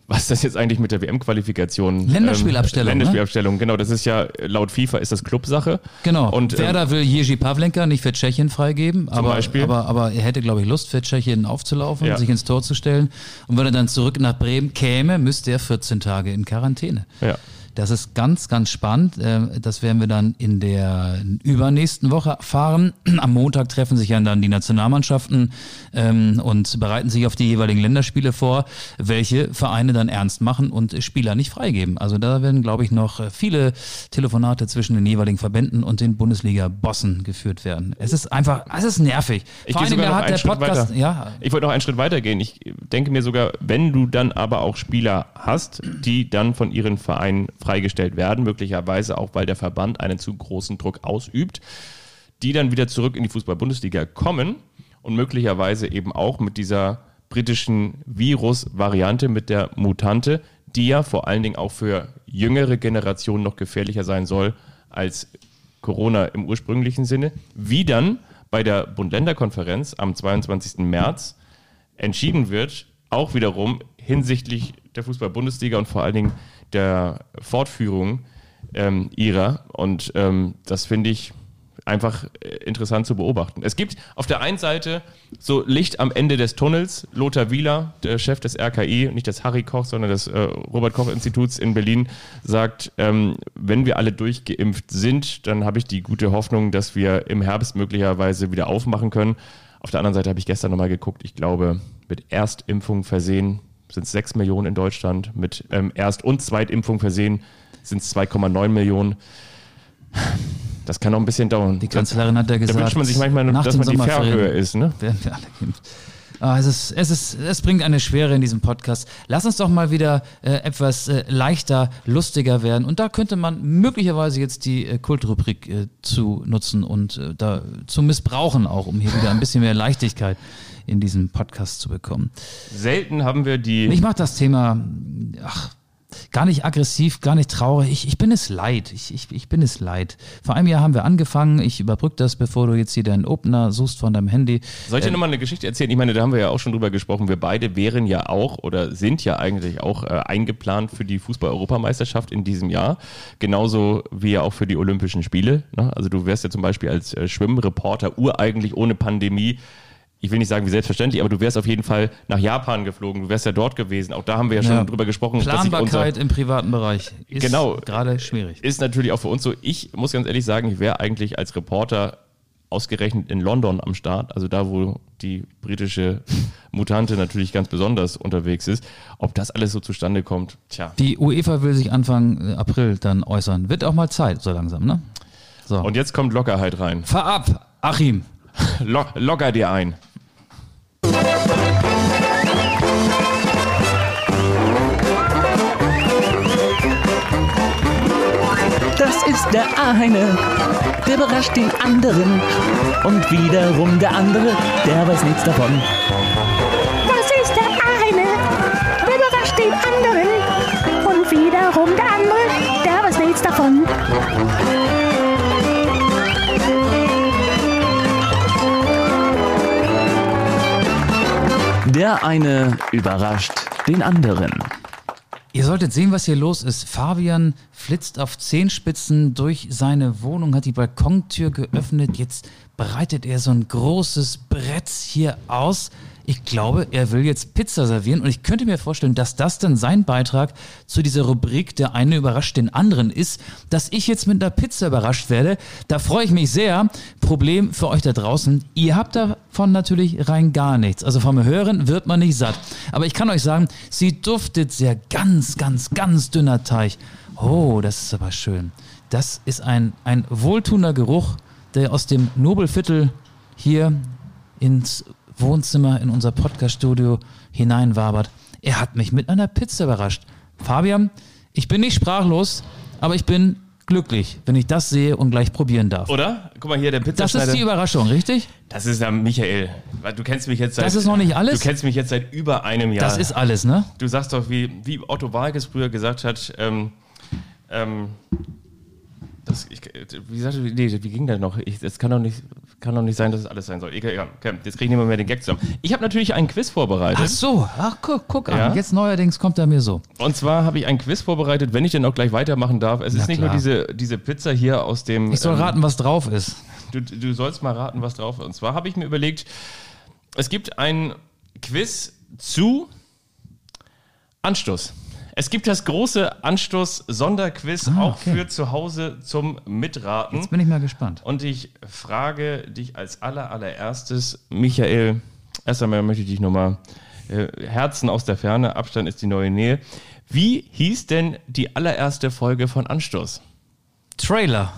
S2: was das jetzt eigentlich mit der WM-Qualifikation?
S3: Länderspielabstellung.
S2: Ähm, Länderspielabstellung, ne? genau. Das ist ja laut FIFA ist das Clubsache.
S3: Genau. Und Werder ähm, will Jerzy Pavlenka nicht für Tschechien freigeben, aber, Beispiel. aber, aber er hätte, glaube ich, Lust für Tschechien aufzulaufen, ja. sich ins Tor zu stellen. Und wenn er dann zurück nach Bremen käme, müsste er 14 Tage in Quarantäne.
S2: Ja.
S3: Das ist ganz, ganz spannend. Ähm, das werden wir dann in der übernächsten Woche erfahren. Am Montag treffen sich ja dann die Nationalmannschaften ähm, und bereiten sich auf die jeweiligen Länderspiele vor, welche Vereine dann ernst machen und Spieler nicht freigeben. Also da werden, glaube ich, noch viele Telefonate zwischen den jeweiligen Verbänden und den Bundesliga-Bossen geführt werden. Es ist einfach, es ist nervig.
S2: Ich Vor allem, hat der Podcast, weiter. ja. Ich wollte noch einen Schritt weiter gehen. Ich denke mir sogar, wenn du dann aber auch Spieler hast, die dann von ihren Vereinen freigestellt werden, möglicherweise auch, weil der Verband einen zu großen Druck ausübt, die dann wieder zurück in die Fußball-Bundesliga kommen und möglicherweise eben auch mit dieser britischen Virus-Variante, mit der Mutante, die ja vor allen Dingen auch für jüngere Generationen noch gefährlicher sein soll als Corona im ursprünglichen Sinne, wie dann bei der Bund-Länder-Konferenz am 22. März entschieden wird, auch wiederum hinsichtlich der Fußball-Bundesliga und vor allen Dingen der Fortführung ähm, ihrer. Und ähm, das finde ich einfach äh, interessant zu beobachten. Es gibt auf der einen Seite so Licht am Ende des Tunnels. Lothar Wieler, der Chef des RKI, nicht des Harry Koch, sondern des äh, Robert Koch Instituts in Berlin, sagt, ähm, wenn wir alle durchgeimpft sind, dann habe ich die gute Hoffnung, dass wir im Herbst möglicherweise wieder aufmachen können. Auf der anderen Seite habe ich gestern nochmal geguckt, ich glaube, mit Erstimpfung versehen sind es 6 Millionen in Deutschland, mit ähm, Erst- und Zweitimpfung versehen sind es 2,9 Millionen. Das kann noch ein bisschen dauern.
S3: Die Kanzlerin hat ja gesagt,
S2: da wünscht man sich manchmal,
S3: nach
S2: dass man die Fährhöhe ist. Ne?
S3: werden wir alle geimpft. Ah, es, ist, es, ist, es bringt eine Schwere in diesem Podcast. Lass uns doch mal wieder äh, etwas äh, leichter, lustiger werden. Und da könnte man möglicherweise jetzt die äh, Kultrubrik äh, zu nutzen und äh, da zu missbrauchen, auch um hier wieder ein bisschen mehr Leichtigkeit in diesem Podcast zu bekommen.
S2: Selten haben wir die.
S3: Ich mache das Thema, ach, gar nicht aggressiv, gar nicht traurig. Ich, ich bin es leid. Ich, ich, ich bin es leid. Vor einem Jahr haben wir angefangen. Ich überbrücke das, bevor du jetzt hier deinen Opener suchst von deinem Handy.
S2: Soll ich dir nochmal eine Geschichte erzählen? Ich meine, da haben wir ja auch schon drüber gesprochen. Wir beide wären ja auch oder sind ja eigentlich auch äh, eingeplant für die Fußball-Europameisterschaft in diesem Jahr. Genauso wie ja auch für die Olympischen Spiele. Ne? Also du wärst ja zum Beispiel als äh, Schwimmreporter ureigentlich ohne Pandemie ich will nicht sagen wie selbstverständlich, aber du wärst auf jeden Fall nach Japan geflogen, du wärst ja dort gewesen. Auch da haben wir ja schon
S3: Ja.
S2: drüber gesprochen.
S3: Planbarkeit
S2: unser,
S3: im privaten Bereich ist
S2: Genau.
S3: gerade schwierig.
S2: ist natürlich auch für uns so. Ich muss ganz ehrlich sagen, ich wäre eigentlich als Reporter ausgerechnet in London am Start, also da, wo die britische Mutante natürlich ganz besonders unterwegs ist. Ob das alles so zustande kommt, tja.
S3: Die UEFA will sich Anfang äh, April dann äußern. Wird auch mal Zeit, so langsam, ne? So.
S2: Und jetzt kommt Lockerheit rein.
S3: Fahr ab, Achim.
S2: Lo locker dir ein.
S1: Das ist der eine, der überrascht den anderen. Und wiederum der andere, der weiß nichts davon.
S7: Der eine überrascht den anderen.
S3: Ihr solltet sehen, was hier los ist. Fabian flitzt auf Zehenspitzen durch seine Wohnung, hat die Balkontür geöffnet. Jetzt breitet er so ein großes Brett hier aus. Ich glaube, er will jetzt Pizza servieren und ich könnte mir vorstellen, dass das dann sein Beitrag zu dieser Rubrik Der eine überrascht den anderen ist, dass ich jetzt mit einer Pizza überrascht werde. Da freue ich mich sehr. Problem für euch da draußen, ihr habt davon natürlich rein gar nichts. Also vom Hören wird man nicht satt. Aber ich kann euch sagen, sie duftet sehr ganz, ganz, ganz dünner Teig. Oh, das ist aber schön. Das ist ein, ein wohltuender Geruch, der aus dem Nobelviertel hier ins Wohnzimmer, in unser Podcaststudio hineinwabert. Er hat mich mit einer Pizza überrascht. Fabian, ich bin nicht sprachlos, aber ich bin glücklich, wenn ich das sehe und gleich probieren darf.
S2: Oder? Guck mal hier, der
S3: Das
S2: Pizzaschneider.
S3: ist die Überraschung, richtig?
S2: Das ist ja Michael. Du kennst mich jetzt seit.
S3: Das ist noch nicht alles?
S2: Du kennst mich jetzt seit über einem Jahr.
S3: Das ist alles, ne?
S2: Du sagst doch, wie, wie Otto Walkes früher gesagt hat, ähm, ähm, das, ich, wie, sagte, nee, wie ging das noch? Ich, das kann doch, nicht, kann doch nicht sein, dass es alles sein soll. Egal, egal. Okay, jetzt kriege ich nicht mehr, mehr den Gag zusammen. Ich habe natürlich einen Quiz vorbereitet.
S3: Ach so, ach guck, guck
S2: Ja.
S3: an. Jetzt neuerdings kommt er mir so.
S2: Und zwar habe ich einen Quiz vorbereitet, wenn ich denn auch gleich weitermachen darf. Es
S3: Na
S2: ist nicht
S3: klar.
S2: nur diese, diese Pizza hier aus dem.
S3: Ich soll
S2: ähm,
S3: raten, was drauf ist.
S2: Du, du sollst mal raten, was drauf ist. Und zwar habe ich mir überlegt, es gibt ein Quiz zu Anstoß. Es gibt das große Anstoß-Sonderquiz
S3: Ah,
S2: auch
S3: okay.
S2: für zu Hause zum Mitraten.
S3: Jetzt bin ich mal gespannt.
S2: Und ich frage dich als aller, allererstes, Michael, erst einmal möchte ich dich nochmal, äh, Herzen aus der Ferne, Abstand ist die neue Nähe. Wie hieß denn die allererste Folge von Anstoß?
S3: Trailer.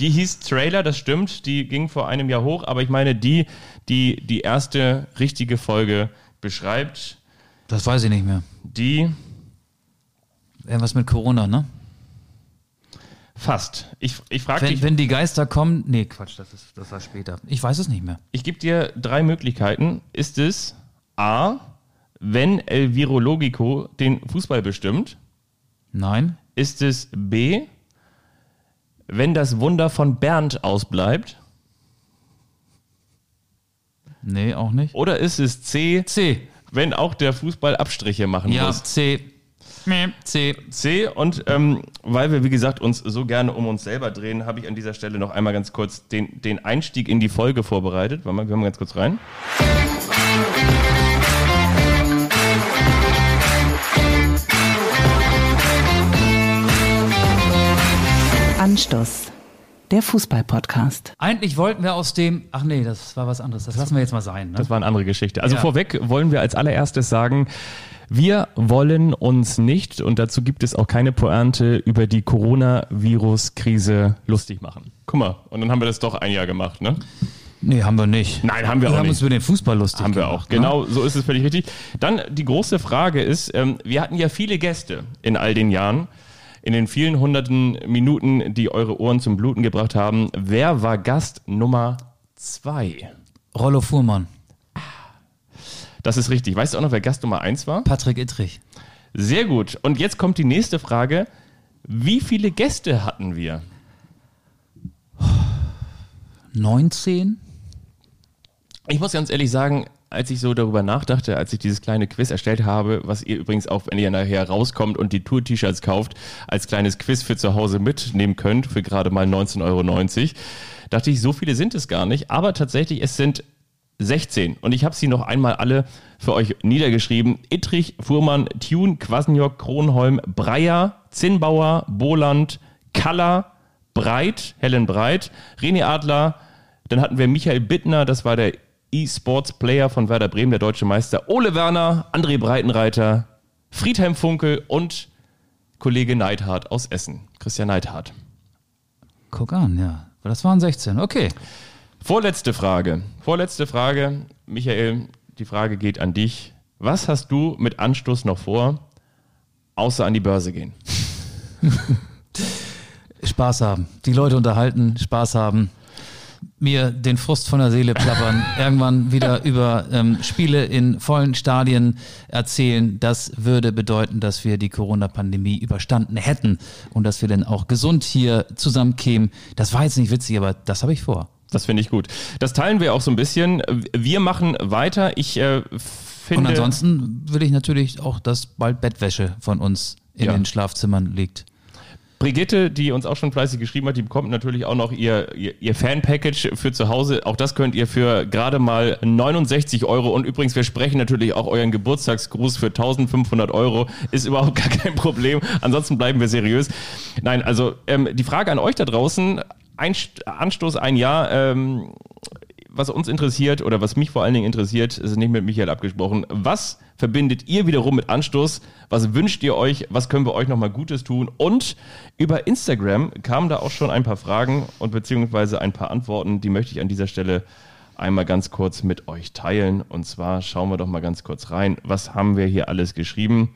S2: Die hieß Trailer, das stimmt, die ging vor einem Jahr hoch, aber ich meine die, die die erste richtige Folge beschreibt,
S3: Das weiß ich nicht mehr.
S2: die
S3: Irgendwas mit Corona, ne?
S2: fast. Ich, ich frage
S3: Wenn,
S2: dich,
S3: wenn die Geister kommen. Nee, Quatsch, das, ist, das war später. Ich weiß es nicht mehr.
S2: ich gebe dir drei Möglichkeiten. Ist es A, wenn El Virologico den Fußball bestimmt?
S3: Nein?
S2: Ist es B, wenn das Wunder von Bernd ausbleibt?
S3: Nee, auch nicht.
S2: Oder ist es C,
S3: C.
S2: wenn auch der Fußball Abstriche machen
S3: Ja,
S2: muss?
S3: C. C.
S2: C. Und ähm, weil wir, wie gesagt, uns so gerne um uns selber drehen, habe ich an dieser Stelle noch einmal ganz kurz den, den Einstieg in die Folge vorbereitet. Warte mal, wir mal ganz kurz rein.
S8: Anstoß. Der Fußball-Podcast.
S3: Eigentlich wollten wir aus dem. Ach nee, das war was anderes. Das lassen wir jetzt mal sein. Ne?
S2: Das war eine andere Geschichte. Also
S3: Ja.
S2: vorweg wollen wir als allererstes sagen, wir wollen uns nicht, und dazu gibt es auch keine Pointe, über die Coronavirus-Krise lustig machen. Guck mal, und dann haben wir das doch ein Jahr gemacht, ne?
S3: Nee, haben wir nicht.
S2: Nein, haben wir
S3: wir
S2: auch
S3: haben
S2: nicht.
S3: uns über den Fußball lustig
S2: Haben wir
S3: gemacht,
S2: auch.
S3: ne?
S2: Genau, so ist es völlig richtig. Dann die große Frage ist, ähm, wir hatten ja viele Gäste in all den Jahren, in den vielen hunderten Minuten, die eure Ohren zum Bluten gebracht haben. Wer war Gast Nummer zwei?
S3: Rollo Fuhrmann,
S2: Das ist richtig. Weißt du auch noch, wer Gast Nummer eins war?
S3: Patrick Ittrich.
S2: Sehr gut. Und jetzt kommt die nächste Frage. Wie viele Gäste hatten wir?
S3: 19?
S2: Ich muss ganz ehrlich sagen, als ich so darüber nachdachte, als ich dieses kleine Quiz erstellt habe, was ihr übrigens auch, wenn ihr nachher rauskommt und die Tour-T-Shirts kauft, als kleines Quiz für zu Hause mitnehmen könnt, für gerade mal 19,90 Euro, dachte ich, so viele sind es gar nicht. Aber tatsächlich, es sind 16. Und ich habe sie noch einmal alle für euch niedergeschrieben. Ittrich, Fuhrmann, Thun, Quasenjock, Kronholm, Breyer, Zinnbauer, Boland, Kaller, Breit, Helen Breit, René Adler, dann hatten wir Michael Bittner, das war der E-Sports-Player von Werder Bremen, der deutsche Meister, Ole Werner, André Breitenreiter, Friedhelm Funkel und Kollege Neidhardt aus Essen, Christian Neidhardt.
S3: Guck an, ja. Das waren 16. Okay.
S2: Vorletzte Frage. Vorletzte Frage. Michael, die Frage geht an dich. Was hast du mit Anstoß noch vor, außer an die Börse gehen?
S3: Spaß haben. Die Leute unterhalten, Spaß haben. Mir den Frust von der Seele plappern, irgendwann wieder über ähm, Spiele in vollen Stadien erzählen. Das würde bedeuten, dass wir die Corona-Pandemie überstanden hätten und dass wir dann auch gesund hier zusammenkämen. Das war jetzt nicht witzig, aber das habe ich vor.
S2: Das finde ich gut. Das teilen wir auch so ein bisschen. Wir machen weiter. Ich äh, finde.
S3: Und ansonsten will ich natürlich auch, dass bald Bettwäsche von uns in
S2: Ja.
S3: den Schlafzimmern liegt.
S2: Brigitte, die uns auch schon fleißig geschrieben hat, die bekommt natürlich auch noch ihr, ihr, ihr Fan-Package für zu Hause. Auch das könnt ihr für gerade mal 69 Euro und übrigens, wir sprechen natürlich auch euren Geburtstagsgruß für 1500 Euro. Ist überhaupt gar kein Problem. Ansonsten bleiben wir seriös. Nein, also ähm, die Frage an euch da draußen, Einst Anstoß ein Jahr, ähm, was uns interessiert oder was mich vor allen Dingen interessiert, ist nicht mit Michael abgesprochen. Was verbindet ihr wiederum mit Anstoß? Was wünscht ihr euch? Was können wir euch nochmal Gutes tun? Und über Instagram kamen da auch schon ein paar Fragen und beziehungsweise ein paar Antworten, die möchte ich an dieser Stelle einmal ganz kurz mit euch teilen. Und zwar schauen wir doch mal ganz kurz rein. Was haben wir hier alles geschrieben?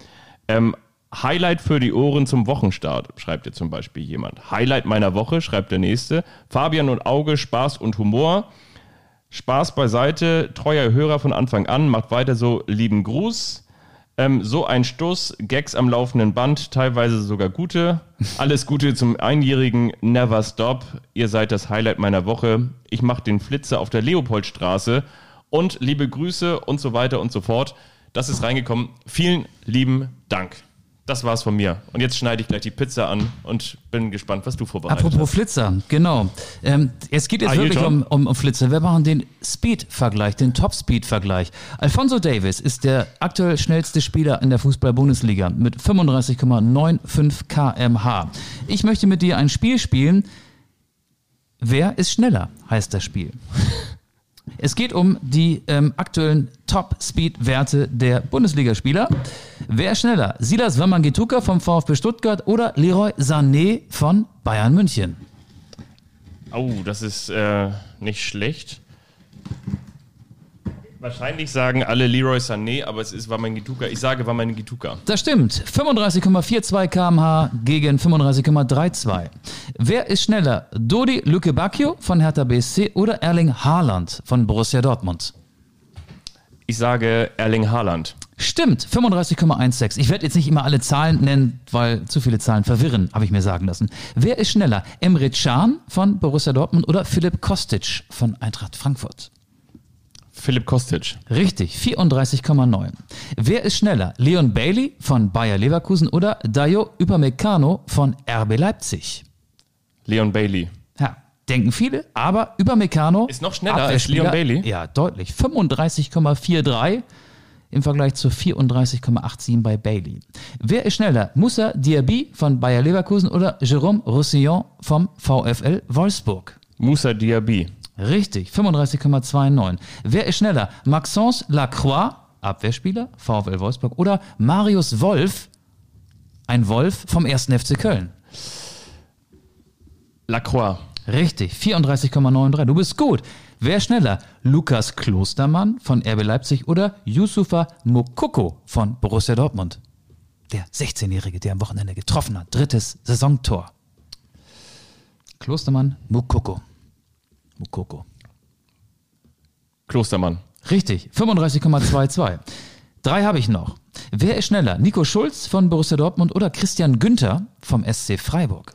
S2: Ähm, Highlight für die Ohren zum Wochenstart, schreibt ihr zum Beispiel jemand. Highlight meiner Woche, schreibt der nächste. Fabian und Auge, Spaß und Humor. Spaß beiseite, treuer Hörer von Anfang an, macht weiter so, lieben Gruß. Ähm, so ein Stoß, Gags am laufenden Band, teilweise sogar gute. Alles Gute zum Einjährigen, never stop. Ihr seid das Highlight meiner Woche. Ich mache den Flitzer auf der Leopoldstraße und liebe Grüße und so weiter und so fort. Das ist reingekommen. Vielen lieben Dank. Das war's von mir. Und jetzt schneide ich gleich die Pizza an und bin gespannt, was du vorbereitet
S3: Apropos
S2: hast.
S3: Flitzer, genau. Ähm, es geht jetzt
S2: Ah,
S3: wirklich um, um, um Flitzer. Wir machen den Speed-Vergleich, den Top-Speed-Vergleich. Alfonso Davis ist der aktuell schnellste Spieler in der Fußball-Bundesliga mit 35,95 km/h. Ich möchte mit dir ein Spiel spielen. Wer ist schneller, heißt das Spiel. Es geht um die ähm, aktuellen Top-Speed-Werte der Bundesligaspieler. Wer schneller? Silas Wamangituka vom VfB Stuttgart oder Leroy Sané von Bayern München?
S2: Oh, das ist äh, nicht schlecht. Wahrscheinlich sagen alle Leroy Sané, aber es ist Wamangituka. Ich sage Wamangituka.
S3: Das stimmt. 35,42 km/h gegen 35,32. Wer ist schneller? Dodi Lücke Bacchio von Hertha BSC oder Erling Haaland von Borussia Dortmund?
S2: Ich sage Erling Haaland.
S3: Stimmt, 35,16. Ich werde jetzt nicht immer alle Zahlen nennen, weil zu viele Zahlen verwirren, habe ich mir sagen lassen. Wer ist schneller? Emre Can von Borussia Dortmund oder Philipp Kostic von Eintracht Frankfurt?
S2: Philipp Kostic.
S3: Richtig, 34,9. Wer ist schneller? Leon Bailey von Bayer Leverkusen oder Dayo Upamecano von RB Leipzig?
S2: Leon Bailey.
S3: Ja, denken viele, aber Upamecano
S2: Ist noch schneller als Leon Bailey?
S3: Ja, deutlich. 35,43 im Vergleich zu 34,87 bei Bailey. Wer ist schneller? Moussa Diaby von Bayer Leverkusen oder Jérôme Roussillon vom VfL Wolfsburg?
S2: Musa Diaby.
S3: Richtig, 35,29. Wer ist schneller? Maxence Lacroix, Abwehrspieler, VfL Wolfsburg, oder Marius Wolf, ein Wolf vom 1. FC Köln?
S2: Lacroix.
S3: Richtig, 34,93. Du bist gut. Wer ist schneller? Lukas Klostermann von RB Leipzig oder Yusufa Mokoko von Borussia Dortmund? Der 16-Jährige, der am Wochenende getroffen hat. Drittes Saisontor. Klostermann, Mokoko. Mokoko.
S2: Klostermann.
S3: Richtig, 35,22. Drei habe ich noch. Wer ist schneller? Nico Schulz von Borussia Dortmund oder Christian Günther vom SC Freiburg?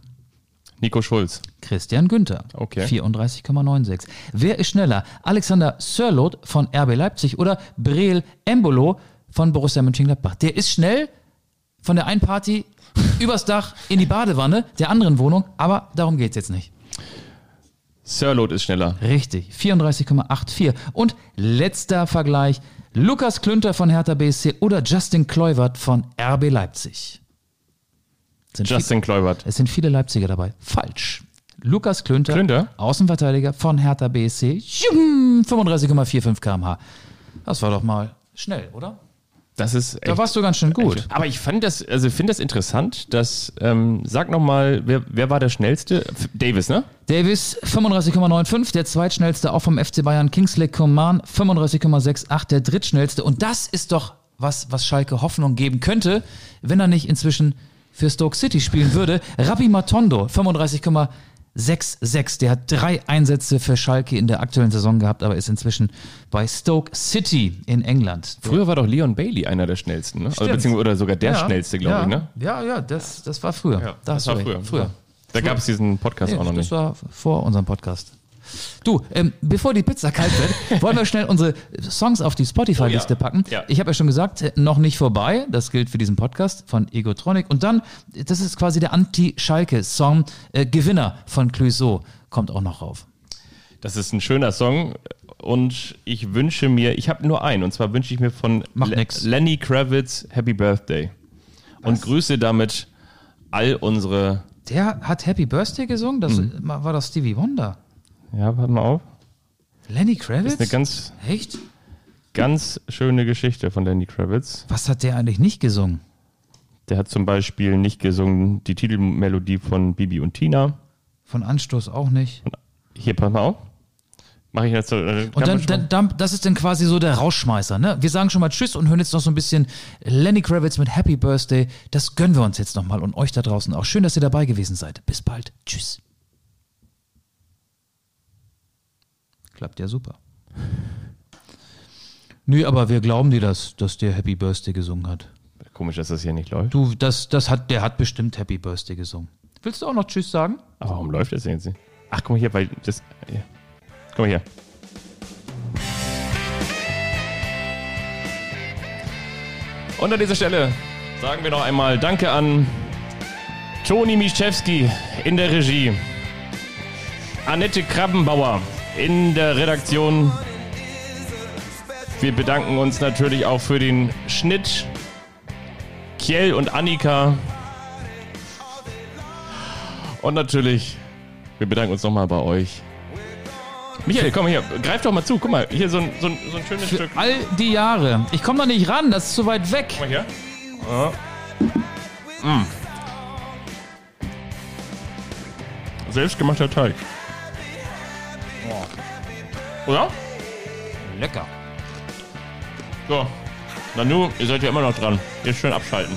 S2: Nico Schulz.
S3: Christian Günther.
S2: Okay.
S3: 34,96. Wer ist schneller? Alexander Sörloth von RB Leipzig oder Breel Embolo von Borussia Mönchengladbach? Der ist schnell von der einen Party übers Dach in die Badewanne der anderen Wohnung, aber darum geht's jetzt nicht.
S2: Sirlot ist schneller.
S3: Richtig, 34,84. Und letzter Vergleich, Lukas Klünter von Hertha BSC oder Justin Kluivert von RB Leipzig. Sind
S2: Justin Kluivert.
S3: es sind viele Leipziger dabei. Falsch. Lukas Klünter,
S2: Klünter?
S3: Außenverteidiger von Hertha BSC, Schum, 35,45 km/h. Das war doch mal schnell, oder?
S2: Das ist echt.
S3: Da warst du ganz schön gut.
S2: Aber ich fand das, also finde das interessant, dass, ähm, sag nochmal, wer, wer war der schnellste? F Davis, ne?
S3: Davis 35,95, der zweitschnellste auch vom FC Bayern. Kingsley Coman 35,68, der drittschnellste. Und das ist doch was, was Schalke Hoffnung geben könnte, wenn er nicht inzwischen für Stoke City spielen würde. Rabbi Matondo 35,66, der hat drei Einsätze für Schalke in der aktuellen Saison gehabt, aber ist inzwischen bei Stoke City in England.
S2: Früher war doch Leon Bailey einer der schnellsten, ne? Also, oder sogar der
S3: Ja,
S2: schnellste, glaube
S3: ja,
S2: ich, ne?
S3: Ja, ja, das, das war früher.
S2: Ja,
S3: da
S2: das
S3: du
S2: war früher.
S3: früher.
S2: Da gab es diesen Podcast
S3: Nee,
S2: auch noch
S3: das
S2: nicht.
S3: war vor unserem Podcast. Du, ähm, bevor die Pizza kalt wird, wollen wir schnell unsere Songs auf die Spotify-Liste
S2: Oh ja.
S3: packen.
S2: Ja.
S3: Ich habe ja schon gesagt, äh, noch nicht vorbei. Das gilt für diesen Podcast von Egotronic. Und dann, das ist quasi der Anti-Schalke-Song äh, Gewinner von Clouseau. Kommt auch noch rauf.
S2: Das ist ein schöner Song und ich wünsche mir, ich habe nur einen und zwar wünsche ich mir von Le-. Lenny Kravitz Happy Birthday und grüße damit all unsere,
S3: Der hat Happy Birthday gesungen? Das
S2: Mhm.
S3: war das Stevie Wonder.
S2: Ja, warte mal auf,
S3: Lenny Kravitz?
S2: das ist eine ganz,
S3: Echt?
S2: ganz schöne Geschichte von Lenny Kravitz.
S3: Was hat der eigentlich nicht gesungen?
S2: Der hat zum Beispiel nicht gesungen die Titelmelodie von Bibi und Tina.
S3: Von Anstoß auch nicht.
S2: Hier, pass mal auf. Mache ich jetzt so. äh,
S3: Und dann, dann, dann, das ist dann quasi so der Rausschmeißer. Ne? Wir sagen schon mal Tschüss und hören jetzt noch so ein bisschen Lenny Kravitz mit Happy Birthday. Das gönnen wir uns jetzt nochmal und euch da draußen auch. Schön, dass ihr dabei gewesen seid. Bis bald. Tschüss. Klappt ja super. Nö, aber wir glauben dir das, dass der Happy Birthday gesungen hat.
S2: Komisch, dass das hier nicht läuft.
S3: Du, das, das hat, der hat bestimmt Happy Birthday gesungen. Willst du auch noch Tschüss sagen?
S2: Aber warum läuft das denn jetzt nicht? Ach, guck mal hier, weil das. Hier. Guck mal hier. Und an dieser Stelle sagen wir noch einmal Danke an Toni Mischewski in der Regie, Annette Krabbenbauer in der Redaktion. Wir bedanken uns natürlich auch für den Schnitt. Kjell und Annika. Und natürlich, wir bedanken uns nochmal bei euch. Michael, komm mal hier, greif doch mal zu. Guck mal, hier so ein, so ein, so ein schönes
S3: Für
S2: Stück.
S3: all die Jahre. Ich komme da nicht ran, das ist zu weit weg.
S2: Guck mal hier. Ja. Mm. Selbstgemachter Teig. Oder?
S3: Lecker.
S2: So. Nanu, ihr seid ja immer noch dran. Jetzt schön abschalten.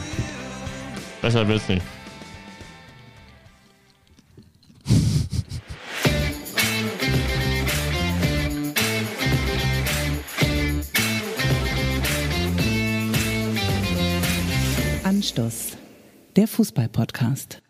S2: Besser wird's nicht.
S8: Anstoß. Der Fußball-Podcast.